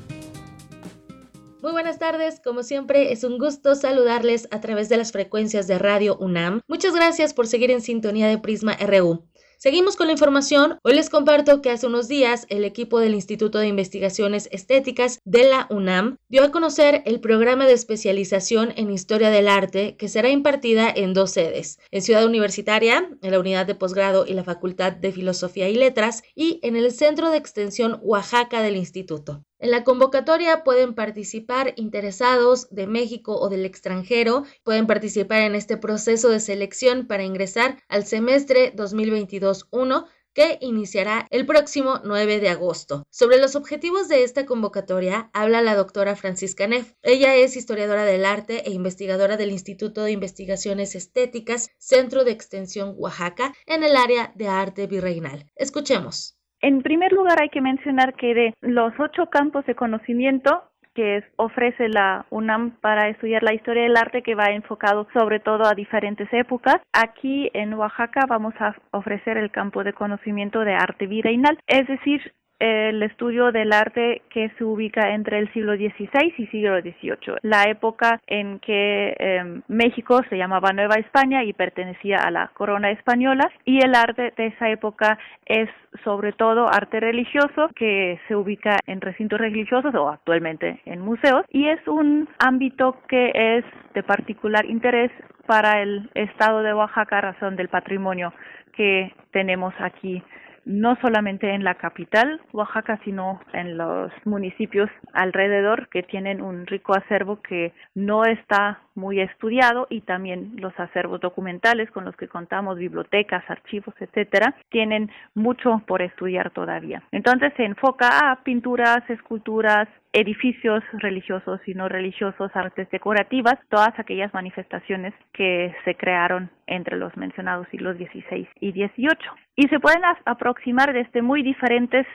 Muy buenas tardes, como siempre es un gusto saludarles a través de las frecuencias de Radio UNAM. Muchas gracias por seguir en sintonía de Prisma RU. Seguimos con la información. Hoy les comparto que hace unos días el equipo del Instituto de Investigaciones Estéticas de la UNAM dio a conocer el programa de especialización en Historia del Arte que será impartida en dos sedes, en Ciudad Universitaria, en la unidad de posgrado y la Facultad de Filosofía y Letras, y en el Centro de Extensión Oaxaca del Instituto. En la convocatoria pueden participar interesados de México o del extranjero, pueden participar en este proceso de selección para ingresar al semestre 2022-1 que iniciará el próximo 9 de agosto. Sobre los objetivos de esta convocatoria habla la doctora Francisca Neff. Ella es historiadora del arte e investigadora del Instituto de Investigaciones Estéticas, Centro de Extensión Oaxaca, en el área de arte virreinal. Escuchemos. En primer lugar, hay que mencionar que de los ocho campos de conocimiento que ofrece la UNAM para estudiar la historia del arte que va enfocado sobre todo a diferentes épocas. Aquí en Oaxaca vamos a ofrecer el campo de conocimiento de arte virreinal, es decir, el estudio del arte que se ubica entre el siglo XVI y siglo XVIII, la época en que em, México se llamaba Nueva España y pertenecía a la corona española y el arte de esa época es sobre todo arte religioso que se ubica en recintos religiosos o actualmente en museos y es un ámbito que es de particular interés para el estado de Oaxaca razón del patrimonio que tenemos aquí no solamente en la capital, Oaxaca, sino en los municipios alrededor que tienen un rico acervo que no está muy estudiado y también los acervos documentales con los que contamos, bibliotecas, archivos, etcétera, tienen mucho por estudiar todavía. Entonces se enfoca a pinturas, esculturas, edificios religiosos y no religiosos, artes decorativas, todas aquellas manifestaciones que se crearon entre los mencionados siglos XVI y XVIII. Y se pueden aproximar desde muy diferentes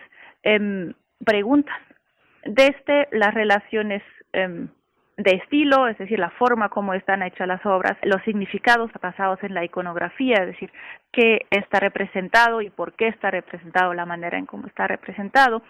em, preguntas, desde las relaciones em, de estilo, es decir, la forma como están hechas las obras, los significados basados en la iconografía, es decir, qué está representado y por qué está representado, la manera en cómo está representado,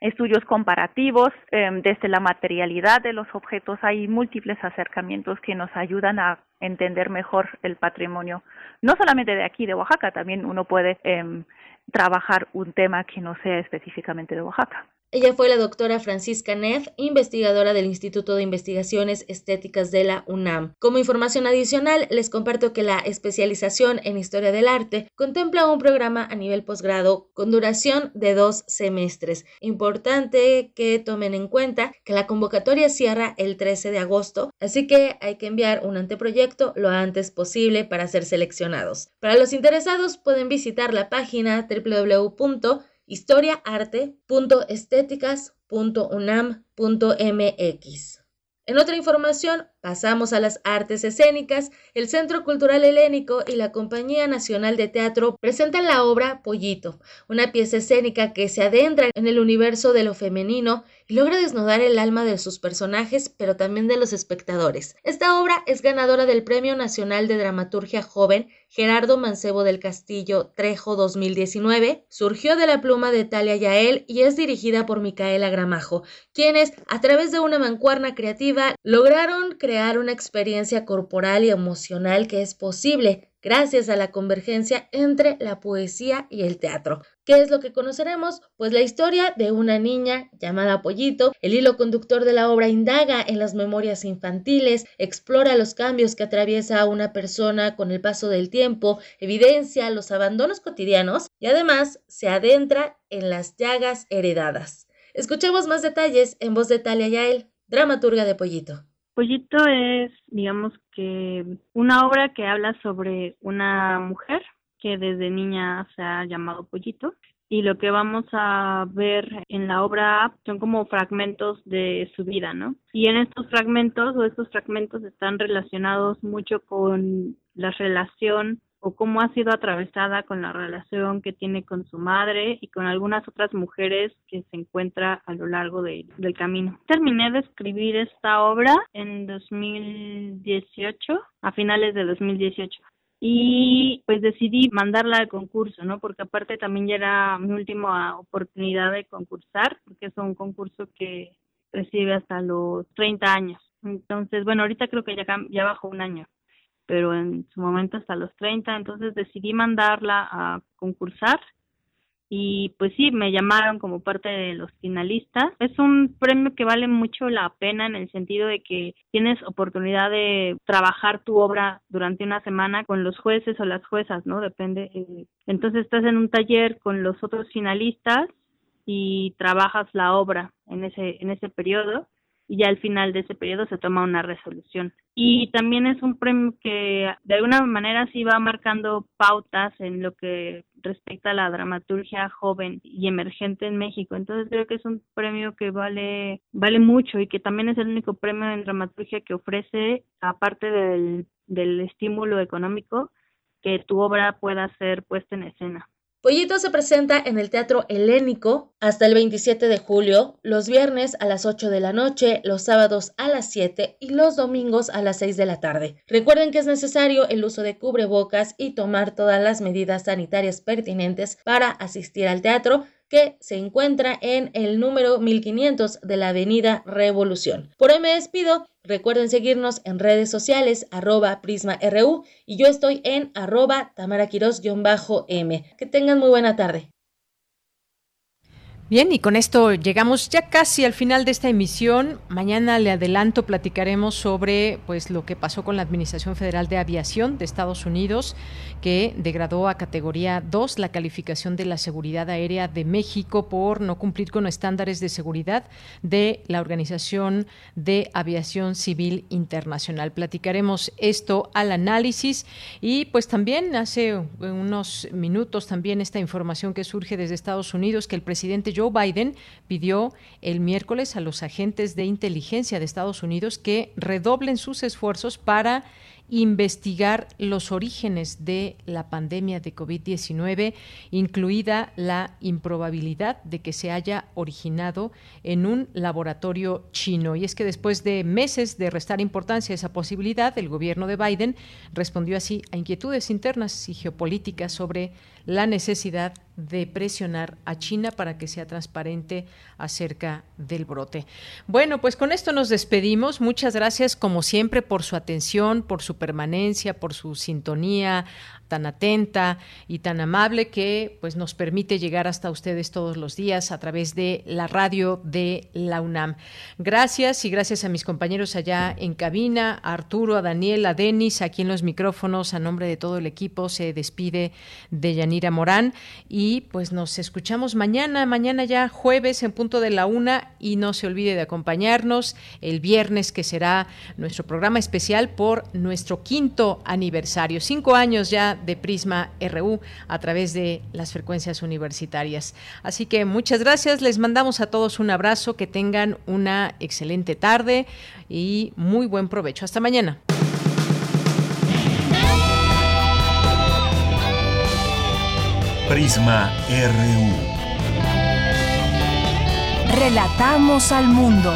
estudios comparativos em, desde la materialidad de los objetos. Hay múltiples acercamientos que nos ayudan a entender mejor el patrimonio, no solamente de aquí, de Oaxaca, también uno puede em, trabajar un tema que no sea específicamente de Oaxaca. Ella fue la doctora Francisca Neff, investigadora del Instituto de Investigaciones Estéticas de la UNAM. Como información adicional, les comparto que la especialización en Historia del Arte contempla un programa a nivel posgrado con duración de dos semestres. Importante que tomen en cuenta que la convocatoria cierra el 13 de agosto, así que hay que enviar un anteproyecto lo antes posible para ser seleccionados. Para los interesados pueden visitar la página www historiaarte.estéticas.unam.mx. En otra información, Pasamos a las artes escénicas. El Centro Cultural Helénico y la Compañía Nacional de Teatro presentan la obra Pollito, una pieza escénica que se adentra en el universo de lo femenino y logra desnudar el alma de sus personajes, pero también de los espectadores. Esta obra es ganadora del Premio Nacional de Dramaturgia Joven Gerardo Mancebo del Castillo Trejo 2019, surgió de la pluma de Talia Yael y es dirigida por Micaela Gramajo, quienes, a través de una mancuerna creativa, lograron crear crear una experiencia corporal y emocional que es posible gracias a la convergencia entre la poesía y el teatro. ¿Qué es lo que conoceremos? Pues la historia de una niña llamada Pollito. El hilo conductor de la obra indaga en las memorias infantiles, explora los cambios que atraviesa una persona con el paso del tiempo, evidencia los abandonos cotidianos y además se adentra en las llagas heredadas. Escuchemos más detalles en voz de Talia Yael, dramaturga de Pollito. Pollito es, digamos que, una obra que habla sobre una mujer que desde niña se ha llamado Pollito y lo que vamos a ver en la obra son como fragmentos de su vida, ¿no? Y en estos fragmentos o estos fragmentos están relacionados mucho con la relación o cómo ha sido atravesada con la relación que tiene con su madre y con algunas otras mujeres que se encuentra a lo largo del camino. Terminé de escribir esta obra en 2018, a finales de 2018 y pues decidí mandarla al concurso, ¿no? Porque aparte también ya era mi última oportunidad de concursar, porque es un concurso que recibe hasta los 30 años. Entonces, bueno, ahorita creo que ya, ya bajó un año pero en su momento hasta los 30, entonces decidí mandarla a concursar y pues sí, me llamaron como parte de los finalistas. Es un premio que vale mucho la pena en el sentido de que tienes oportunidad de trabajar tu obra durante una semana con los jueces o las juezas, ¿no? Depende. Eh, entonces estás en un taller con los otros finalistas y trabajas la obra en ese en ese periodo y ya al final de ese periodo se toma una resolución. Y también es un premio que de alguna manera sí va marcando pautas en lo que respecta a la dramaturgia joven y emergente en México. Entonces creo que es un premio que vale vale mucho y que también es el único premio en dramaturgia que ofrece aparte del, del estímulo económico que tu obra pueda ser puesta en escena. Pollito se presenta en el Teatro Helénico hasta el 27 de julio, los viernes a las 8 de la noche, los sábados a las 7 y los domingos a las 6 de la tarde. Recuerden que es necesario el uso de cubrebocas y tomar todas las medidas sanitarias pertinentes para asistir al teatro que se encuentra en el número 1500 de la Avenida Revolución. Por hoy me despido. Recuerden seguirnos en redes sociales, arroba PrismaRU, y yo estoy en arroba tamaraquiros-m. Que tengan muy buena tarde. Bien, y con esto llegamos ya casi al final de esta emisión. Mañana le adelanto platicaremos sobre pues lo que pasó con la Administración Federal de Aviación de Estados Unidos, que degradó a categoría 2 la calificación de la seguridad aérea de México por no cumplir con estándares de seguridad de la Organización de Aviación Civil Internacional. Platicaremos esto al análisis y pues también hace unos minutos también esta información que surge desde Estados Unidos que el presidente Joe Biden pidió el miércoles a los agentes de inteligencia de Estados Unidos que redoblen sus esfuerzos para investigar los orígenes de la pandemia de COVID-19, incluida la improbabilidad de que se haya originado en un laboratorio chino. Y es que después de meses de restar importancia a esa posibilidad, el gobierno de Biden respondió así a inquietudes internas y geopolíticas sobre la necesidad de presionar a China para que sea transparente acerca del brote. Bueno, pues con esto nos despedimos. Muchas gracias como siempre por su atención, por su permanencia, por su sintonía tan atenta y tan amable que pues nos permite llegar hasta ustedes todos los días a través de la radio de la UNAM. Gracias y gracias a mis compañeros allá en cabina, a Arturo, a Daniel, a Denis, aquí en los micrófonos, a nombre de todo el equipo se despide de Yanira Morán y pues nos escuchamos mañana, mañana ya jueves en punto de la una y no se olvide de acompañarnos el viernes que será nuestro programa especial por nuestro quinto aniversario, cinco años ya de Prisma RU a través de las frecuencias universitarias. Así que muchas gracias, les mandamos a todos un abrazo, que tengan una excelente tarde y muy buen provecho. Hasta mañana. Prisma RU. Relatamos al mundo.